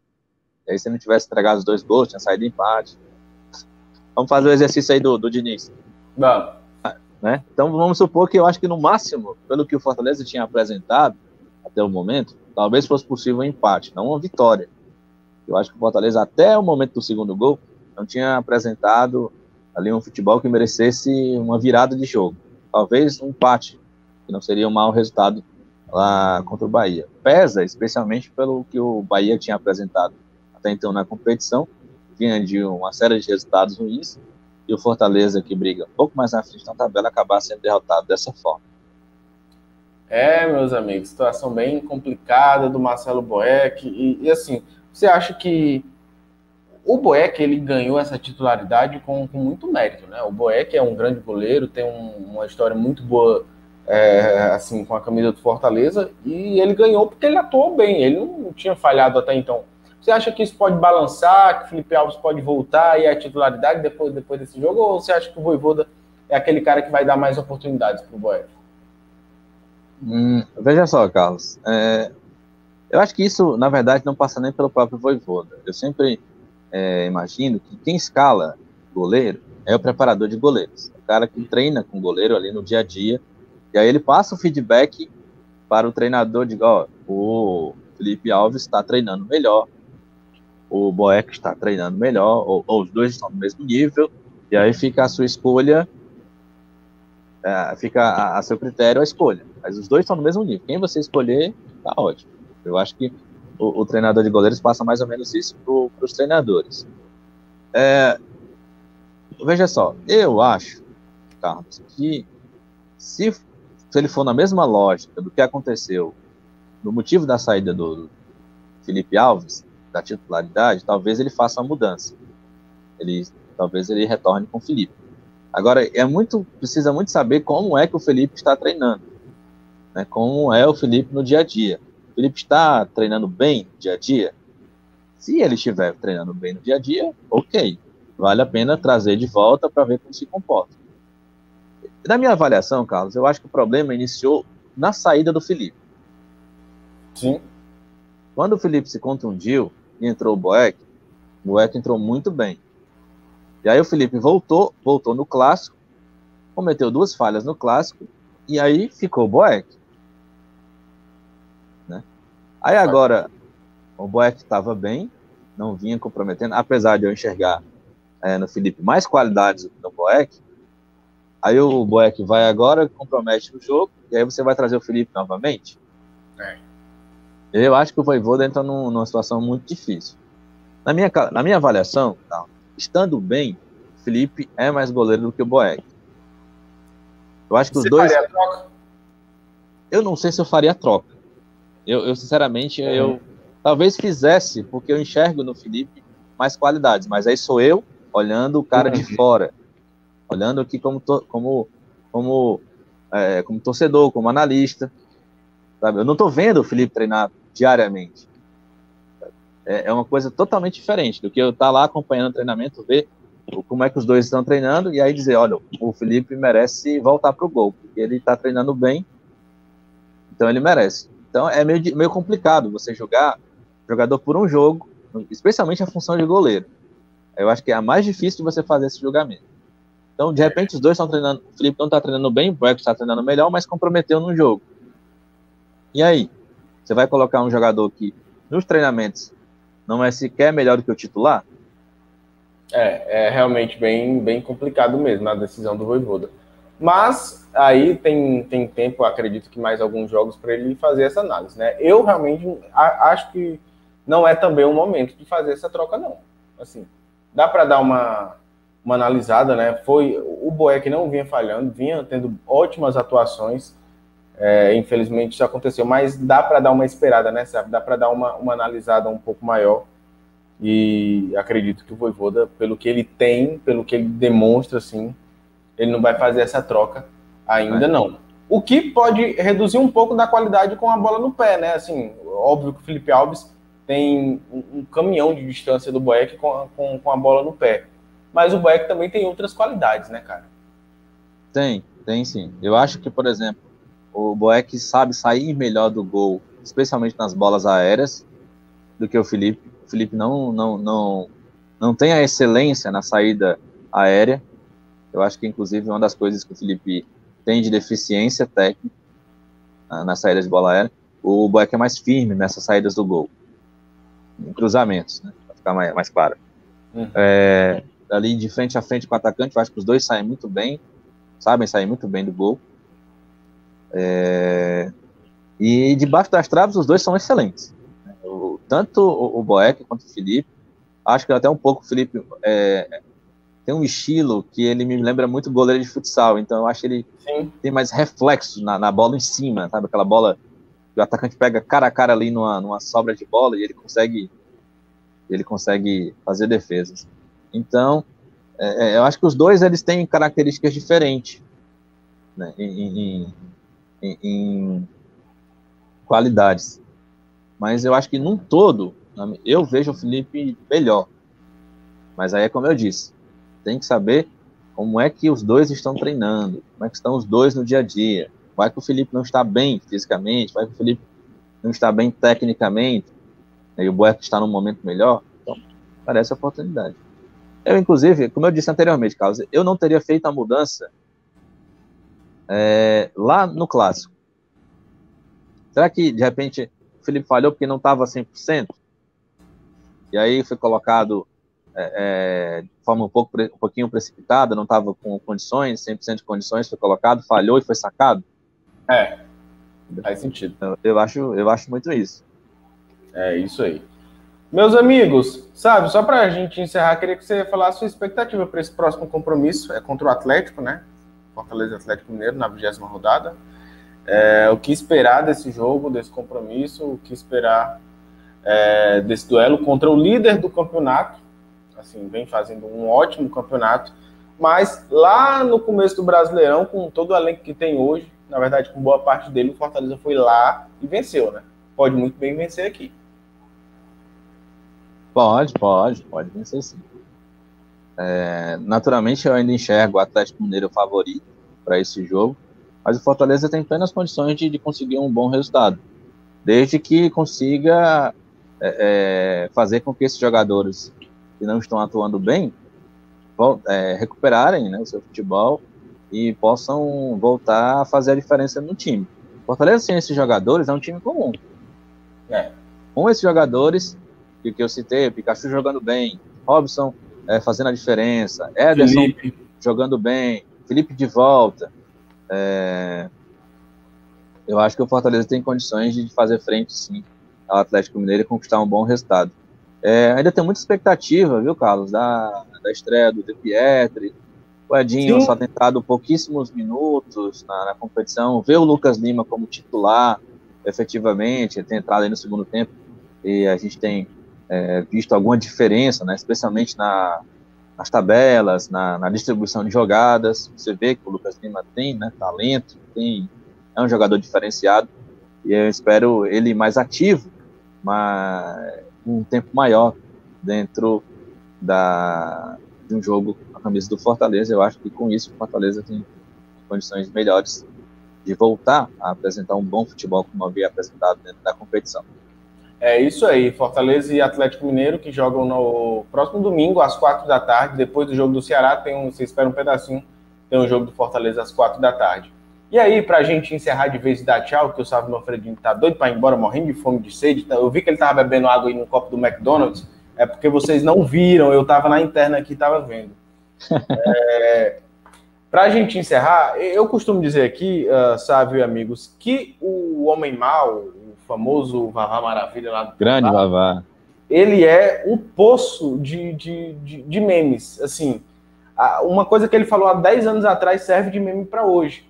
e aí se não tivesse entregado os dois gols, tinha saído empate. Vamos fazer o exercício aí do, do Diniz. Não. Né? Então vamos supor que eu acho que no máximo, pelo que o Fortaleza tinha apresentado até o momento, talvez fosse possível um empate, não uma vitória. Eu acho que o Fortaleza, até o momento do segundo gol, não tinha apresentado ali um futebol que merecesse uma virada de jogo. Talvez um empate, que não seria um mau resultado lá contra o Bahia. Pesa, especialmente pelo que o Bahia tinha apresentado até então na competição, vinha de uma série de resultados ruins, e o Fortaleza, que briga um pouco mais na frente na tabela, acabar sendo derrotado dessa forma. É, meus amigos, situação bem complicada do Marcelo Boeck. E, e assim, você acha que o Boeck ele ganhou essa titularidade com, com, muito mérito, né? O Boeck é um grande goleiro, tem um, uma história muito boa é, assim com a camisa do Fortaleza e ele ganhou porque ele atuou bem. Ele não tinha falhado até então você acha que isso pode balançar, que o Felipe Alves pode voltar e a titularidade depois, depois desse jogo? Ou você acha que o Voivoda é aquele cara que vai dar mais oportunidades para o Boeck? Hum, veja só, Carlos. É, eu acho que isso, na verdade, não passa nem pelo próprio Voivoda. Eu sempre é, imagino que quem escala goleiro é o preparador de goleiros. O cara que treina com o goleiro ali no dia a dia. E aí ele passa o feedback para o treinador de, ó, o Felipe Alves está treinando melhor, o Boeck está treinando melhor, ou, ou, os dois estão no mesmo nível, e aí fica a sua escolha, é, fica a, a, seu critério a escolha. Mas os dois estão no mesmo nível. Quem você escolher, tá ótimo. Eu acho que o, o treinador de goleiros passa mais ou menos isso para os treinadores. É, veja só, eu acho, Carlos, que se, se ele for na mesma lógica do que aconteceu no motivo da saída do Felipe Alves, da titularidade, talvez ele faça a mudança. Ele talvez ele retorne com o Felipe. Agora é muito precisa muito saber como é que o Felipe está treinando, né? Como é o Felipe no dia a dia. O Felipe está treinando bem no dia a dia? Se ele estiver treinando bem no dia a dia, ok, vale a pena trazer de volta para ver como se comporta. Na minha avaliação, Carlos, eu acho que o problema iniciou na saída do Felipe. Sim. Quando o Felipe se contundiu e entrou o Boeck, o Boeck entrou muito bem. E aí o Felipe voltou, voltou no clássico, cometeu duas falhas no clássico, e aí ficou o Boeck. Né? Aí agora, o Boeck estava bem, não vinha comprometendo, apesar de eu enxergar é, no Felipe mais qualidades do que no Boeck. Aí o Boeck vai agora, compromete no jogo, e aí você vai trazer o Felipe novamente. É. Eu acho que o Voivoda entra num, numa situação muito difícil. Na minha, na minha avaliação, tá, estando bem, Felipe é mais goleiro do que o Boeck. Eu acho que Você os dois. Faria troca? Eu não sei se eu faria troca. Eu, eu sinceramente, uhum. eu talvez fizesse, porque eu enxergo no Felipe mais qualidades, mas aí sou eu olhando o cara uhum. de fora, olhando aqui como como como é, como torcedor, como analista, sabe? Eu não estou vendo o Felipe treinar diariamente. É, é uma coisa totalmente diferente do que eu estar tá lá acompanhando o treinamento, ver como é que os dois estão treinando e aí dizer, olha, o Felipe merece voltar para o gol, porque ele está treinando bem, então ele merece. Então é meio, meio complicado você jogar jogador por um jogo, especialmente a função de goleiro. Eu acho que é a mais difícil de você fazer esse julgamento. Então, de repente, os dois estão treinando. O Felipe não está treinando bem, o Breck está treinando melhor, mas comprometeu no jogo. E aí? Você vai colocar um jogador que nos treinamentos não é sequer melhor do que o titular? É, é realmente bem, bem complicado mesmo a decisão do Voivoda. Mas aí tem, tem tempo, acredito que mais alguns jogos para ele fazer essa análise, né? Eu realmente acho que não é também o momento de fazer essa troca, não. Assim, dá para dar uma, uma analisada, né? Foi o Boeck não vinha falhando, vinha tendo ótimas atuações. É, infelizmente isso aconteceu, mas dá para dar uma esperada, né? Sabe? Dá para dar uma, uma analisada um pouco maior e acredito que o Voivoda, pelo que ele tem, pelo que ele demonstra, assim, ele não vai fazer essa troca ainda não. O que pode reduzir um pouco da qualidade com a bola no pé, né? Assim, óbvio que o Felipe Alves tem um, um caminhão de distância do Boeck com, com, com, a bola no pé. Mas o Boeck também tem outras qualidades, né, cara? Tem, tem sim. Eu acho que, por exemplo, o Boeck sabe sair melhor do gol, especialmente nas bolas aéreas, do que o Felipe. Felipe não, não, não, não tem a excelência na saída aérea. Eu acho que, inclusive, uma das coisas que o Felipe tem de deficiência técnica na saída de bola aérea, o Boeck é mais firme nessas saídas do gol, em cruzamentos, né, para ficar mais, mais claro. Uhum. É, ali de frente a frente com o atacante, eu acho que os dois saem muito bem, sabem sair muito bem do gol. É, e debaixo das traves, os dois são excelentes tanto o, o Boeck quanto o Felipe, acho que até um pouco o Felipe é, tem um estilo que ele me lembra muito goleiro de futsal, então eu acho que ele Sim. tem mais reflexo na, na, bola em cima, sabe? Aquela bola que o atacante pega cara a cara ali numa, numa sobra de bola e ele consegue ele consegue fazer defesas. Então, é, é eu acho que os dois eles têm características diferentes né, em, em, em, em qualidades. Mas eu acho que num todo, eu vejo o Felipe melhor. Mas aí é como eu disse, tem que saber como é que os dois estão treinando, como é que estão os dois no dia a dia. Vai que o Felipe não está bem fisicamente, vai que o Felipe não está bem tecnicamente, e o Buerque está num momento melhor, então parece a oportunidade. Eu, inclusive, como eu disse anteriormente, Carlos, eu não teria feito a mudança é, lá no clássico. Será que, de repente, o Felipe falhou porque não estava 100%, e aí foi colocado é, é, de forma um, pouco, um pouquinho precipitada, não estava com condições, 100% de condições, foi colocado, falhou e foi sacado? É, faz sentido. Eu, eu, acho, eu acho muito isso. É isso aí. Meus amigos, sabe, só para a gente encerrar, queria que você falasse a sua expectativa para esse próximo compromisso, é contra o Atlético, né? Fortaleza Atlético Mineiro, na vigésima rodada. É, o que esperar desse jogo, desse compromisso, o que esperar é, desse duelo contra o líder do campeonato, assim, vem fazendo um ótimo campeonato, mas lá no começo do Brasileirão, com todo o elenco que tem hoje, na verdade, com boa parte dele, o Fortaleza foi lá e venceu, né? Pode muito bem vencer aqui. Pode, pode, pode vencer sim. É, naturalmente, eu ainda enxergo o Atlético Mineiro favorito para esse jogo, mas o Fortaleza tem plenas condições de, de conseguir um bom resultado, desde que consiga é, é fazer com que esses jogadores que não estão atuando bem é, recuperarem né, o seu futebol e possam voltar a fazer a diferença no time. Fortaleza sem esses jogadores é um time comum. É. Com esses jogadores que, que eu citei, Pikachu jogando bem, Robson é, fazendo a diferença, Ederson Felipe. jogando bem, Felipe de volta. É, eu acho que o Fortaleza tem condições de fazer frente, sim, ao Atlético Mineiro e conquistar um bom resultado. É, ainda tem muita expectativa, viu, Carlos, da, da estreia do De Pietri. O Edinho sim. só tem entrado pouquíssimos minutos na, na competição. Ver o Lucas Lima como titular, efetivamente, ele tem entrado aí no segundo tempo e a gente tem é, visto alguma diferença, né, especialmente na, nas tabelas, na, na, distribuição de jogadas. Você vê que o Lucas Lima tem né, talento, tem, é um jogador diferenciado e eu espero ele mais ativo, mas um tempo maior dentro da, de um jogo a camisa do Fortaleza. Eu acho que com isso o Fortaleza tem condições melhores de voltar a apresentar um bom futebol como havia apresentado dentro da competição. É isso aí, Fortaleza e Atlético Mineiro que jogam no próximo domingo às quatro da tarde, depois do jogo do Ceará, tem um, você espera um pedacinho, tem um jogo do Fortaleza às quatro da tarde. E aí, para a gente encerrar de vez e dar tchau, que o Salve Manfredinho tá doido para ir embora, morrendo de fome, de sede, tá? eu vi que ele tava bebendo água aí no copo do McDonald's, é porque vocês não viram, eu tava na interna aqui, tava vendo. É, para a gente encerrar, eu costumo dizer aqui, uh, e amigos, que o homem mau, famoso Vavá Maravilha lá do Grande Vavá. Ele é um poço de, de, de, de memes. Assim, uma coisa que ele falou há 10 anos atrás serve de meme para hoje.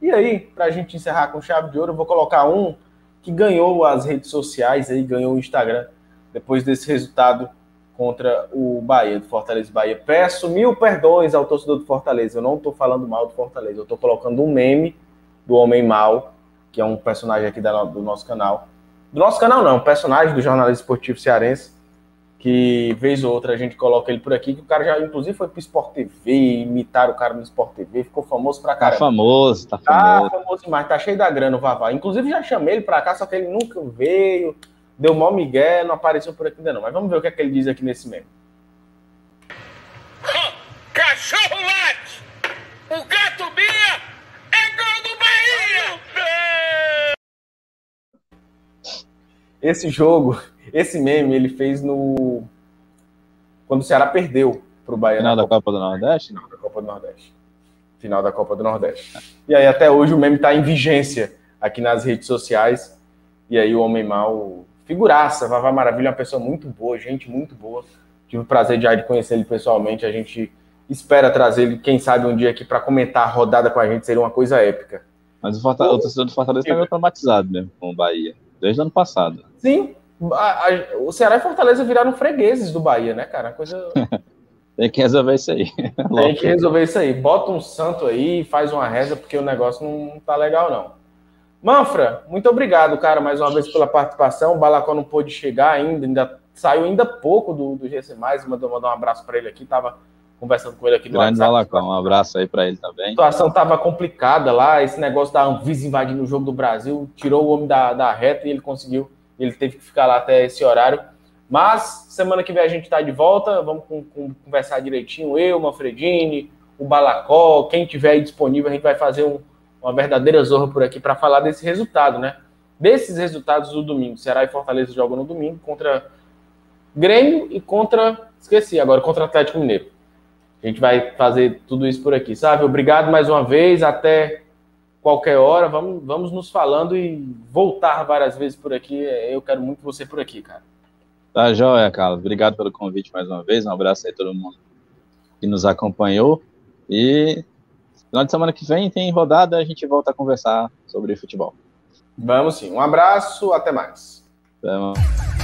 E aí, para a gente encerrar com chave de ouro, eu vou colocar um que ganhou as redes sociais, aí ganhou o Instagram, depois desse resultado contra o Bahia, do Fortaleza Bahia. Peço mil perdões ao torcedor do Fortaleza. Eu não estou falando mal do Fortaleza, eu estou colocando um meme do Homem Mal que é um personagem aqui da, do nosso canal. Do nosso canal não, um personagem do jornalismo esportivo cearense, que vez ou outra a gente coloca ele por aqui, que o cara já, inclusive, foi pro Sport TV, imitaram o cara no Sport TV, ficou famoso pra caramba. Tá famoso, tá famoso. Tá famoso demais, tá cheio da grana o Vavá. Inclusive, já chamei ele pra cá, só que ele nunca veio, deu mó migué, não apareceu por aqui ainda não. Mas vamos ver o que é que ele diz aqui nesse meme. Cachorro! O gato mia é gol do Bahia! Esse jogo, esse meme, ele fez no. Quando o Ceará perdeu para o Bahia. Final da Copa do Nordeste? Final da Copa do Nordeste. Final da Copa do Nordeste. E aí, até hoje, o meme está em vigência aqui nas redes sociais. E aí, o Homem Mal, figuraça, Vavá Maravilha, é uma pessoa muito boa, gente muito boa. Tive o prazer de conhecer ele pessoalmente. A gente espera trazer ele, quem sabe, um dia aqui para comentar a rodada com a gente. Seria uma coisa épica. Mas o, Fortaleza, o torcedor do Fortaleza está meio traumatizado mesmo com o Bahia, desde o ano passado. Sim, a, a, o Ceará e Fortaleza viraram fregueses do Bahia, né, cara? Coisa. Tem que resolver isso aí. Tem que resolver isso aí. Bota um santo aí, faz uma reza, porque o negócio não tá legal, não. Manfra, muito obrigado, cara, mais uma vez pela participação. O Balacó não pôde chegar ainda, ainda saiu ainda pouco do, do GC, mandou mandar um abraço para ele aqui, tava conversando com ele aqui no Grande WhatsApp. Balacó, um abraço aí para ele também. A situação tava complicada lá, esse negócio da Anvisa invadindo o jogo do Brasil, tirou o homem da, da reta e ele conseguiu ele teve que ficar lá até esse horário. Mas semana que vem a gente está de volta, vamos com, com, conversar direitinho. Eu, Manfredini, o Balacó, quem tiver aí disponível, a gente vai fazer um, uma verdadeira zorra por aqui para falar desse resultado, né? Desses resultados do domingo. Ceará e Fortaleza jogam no domingo contra Grêmio e contra. Esqueci agora, contra Atlético Mineiro. A gente vai fazer tudo isso por aqui, sabe? Obrigado mais uma vez. Até qualquer hora, vamos, vamos nos falando e voltar várias vezes por aqui. Eu quero muito você por aqui, cara. Tá joia, Carlos. Obrigado pelo convite mais uma vez. Um abraço aí a todo mundo que nos acompanhou. E final de semana que vem tem rodada, a gente volta a conversar sobre futebol. Vamos sim. Um abraço, até mais. Até mais.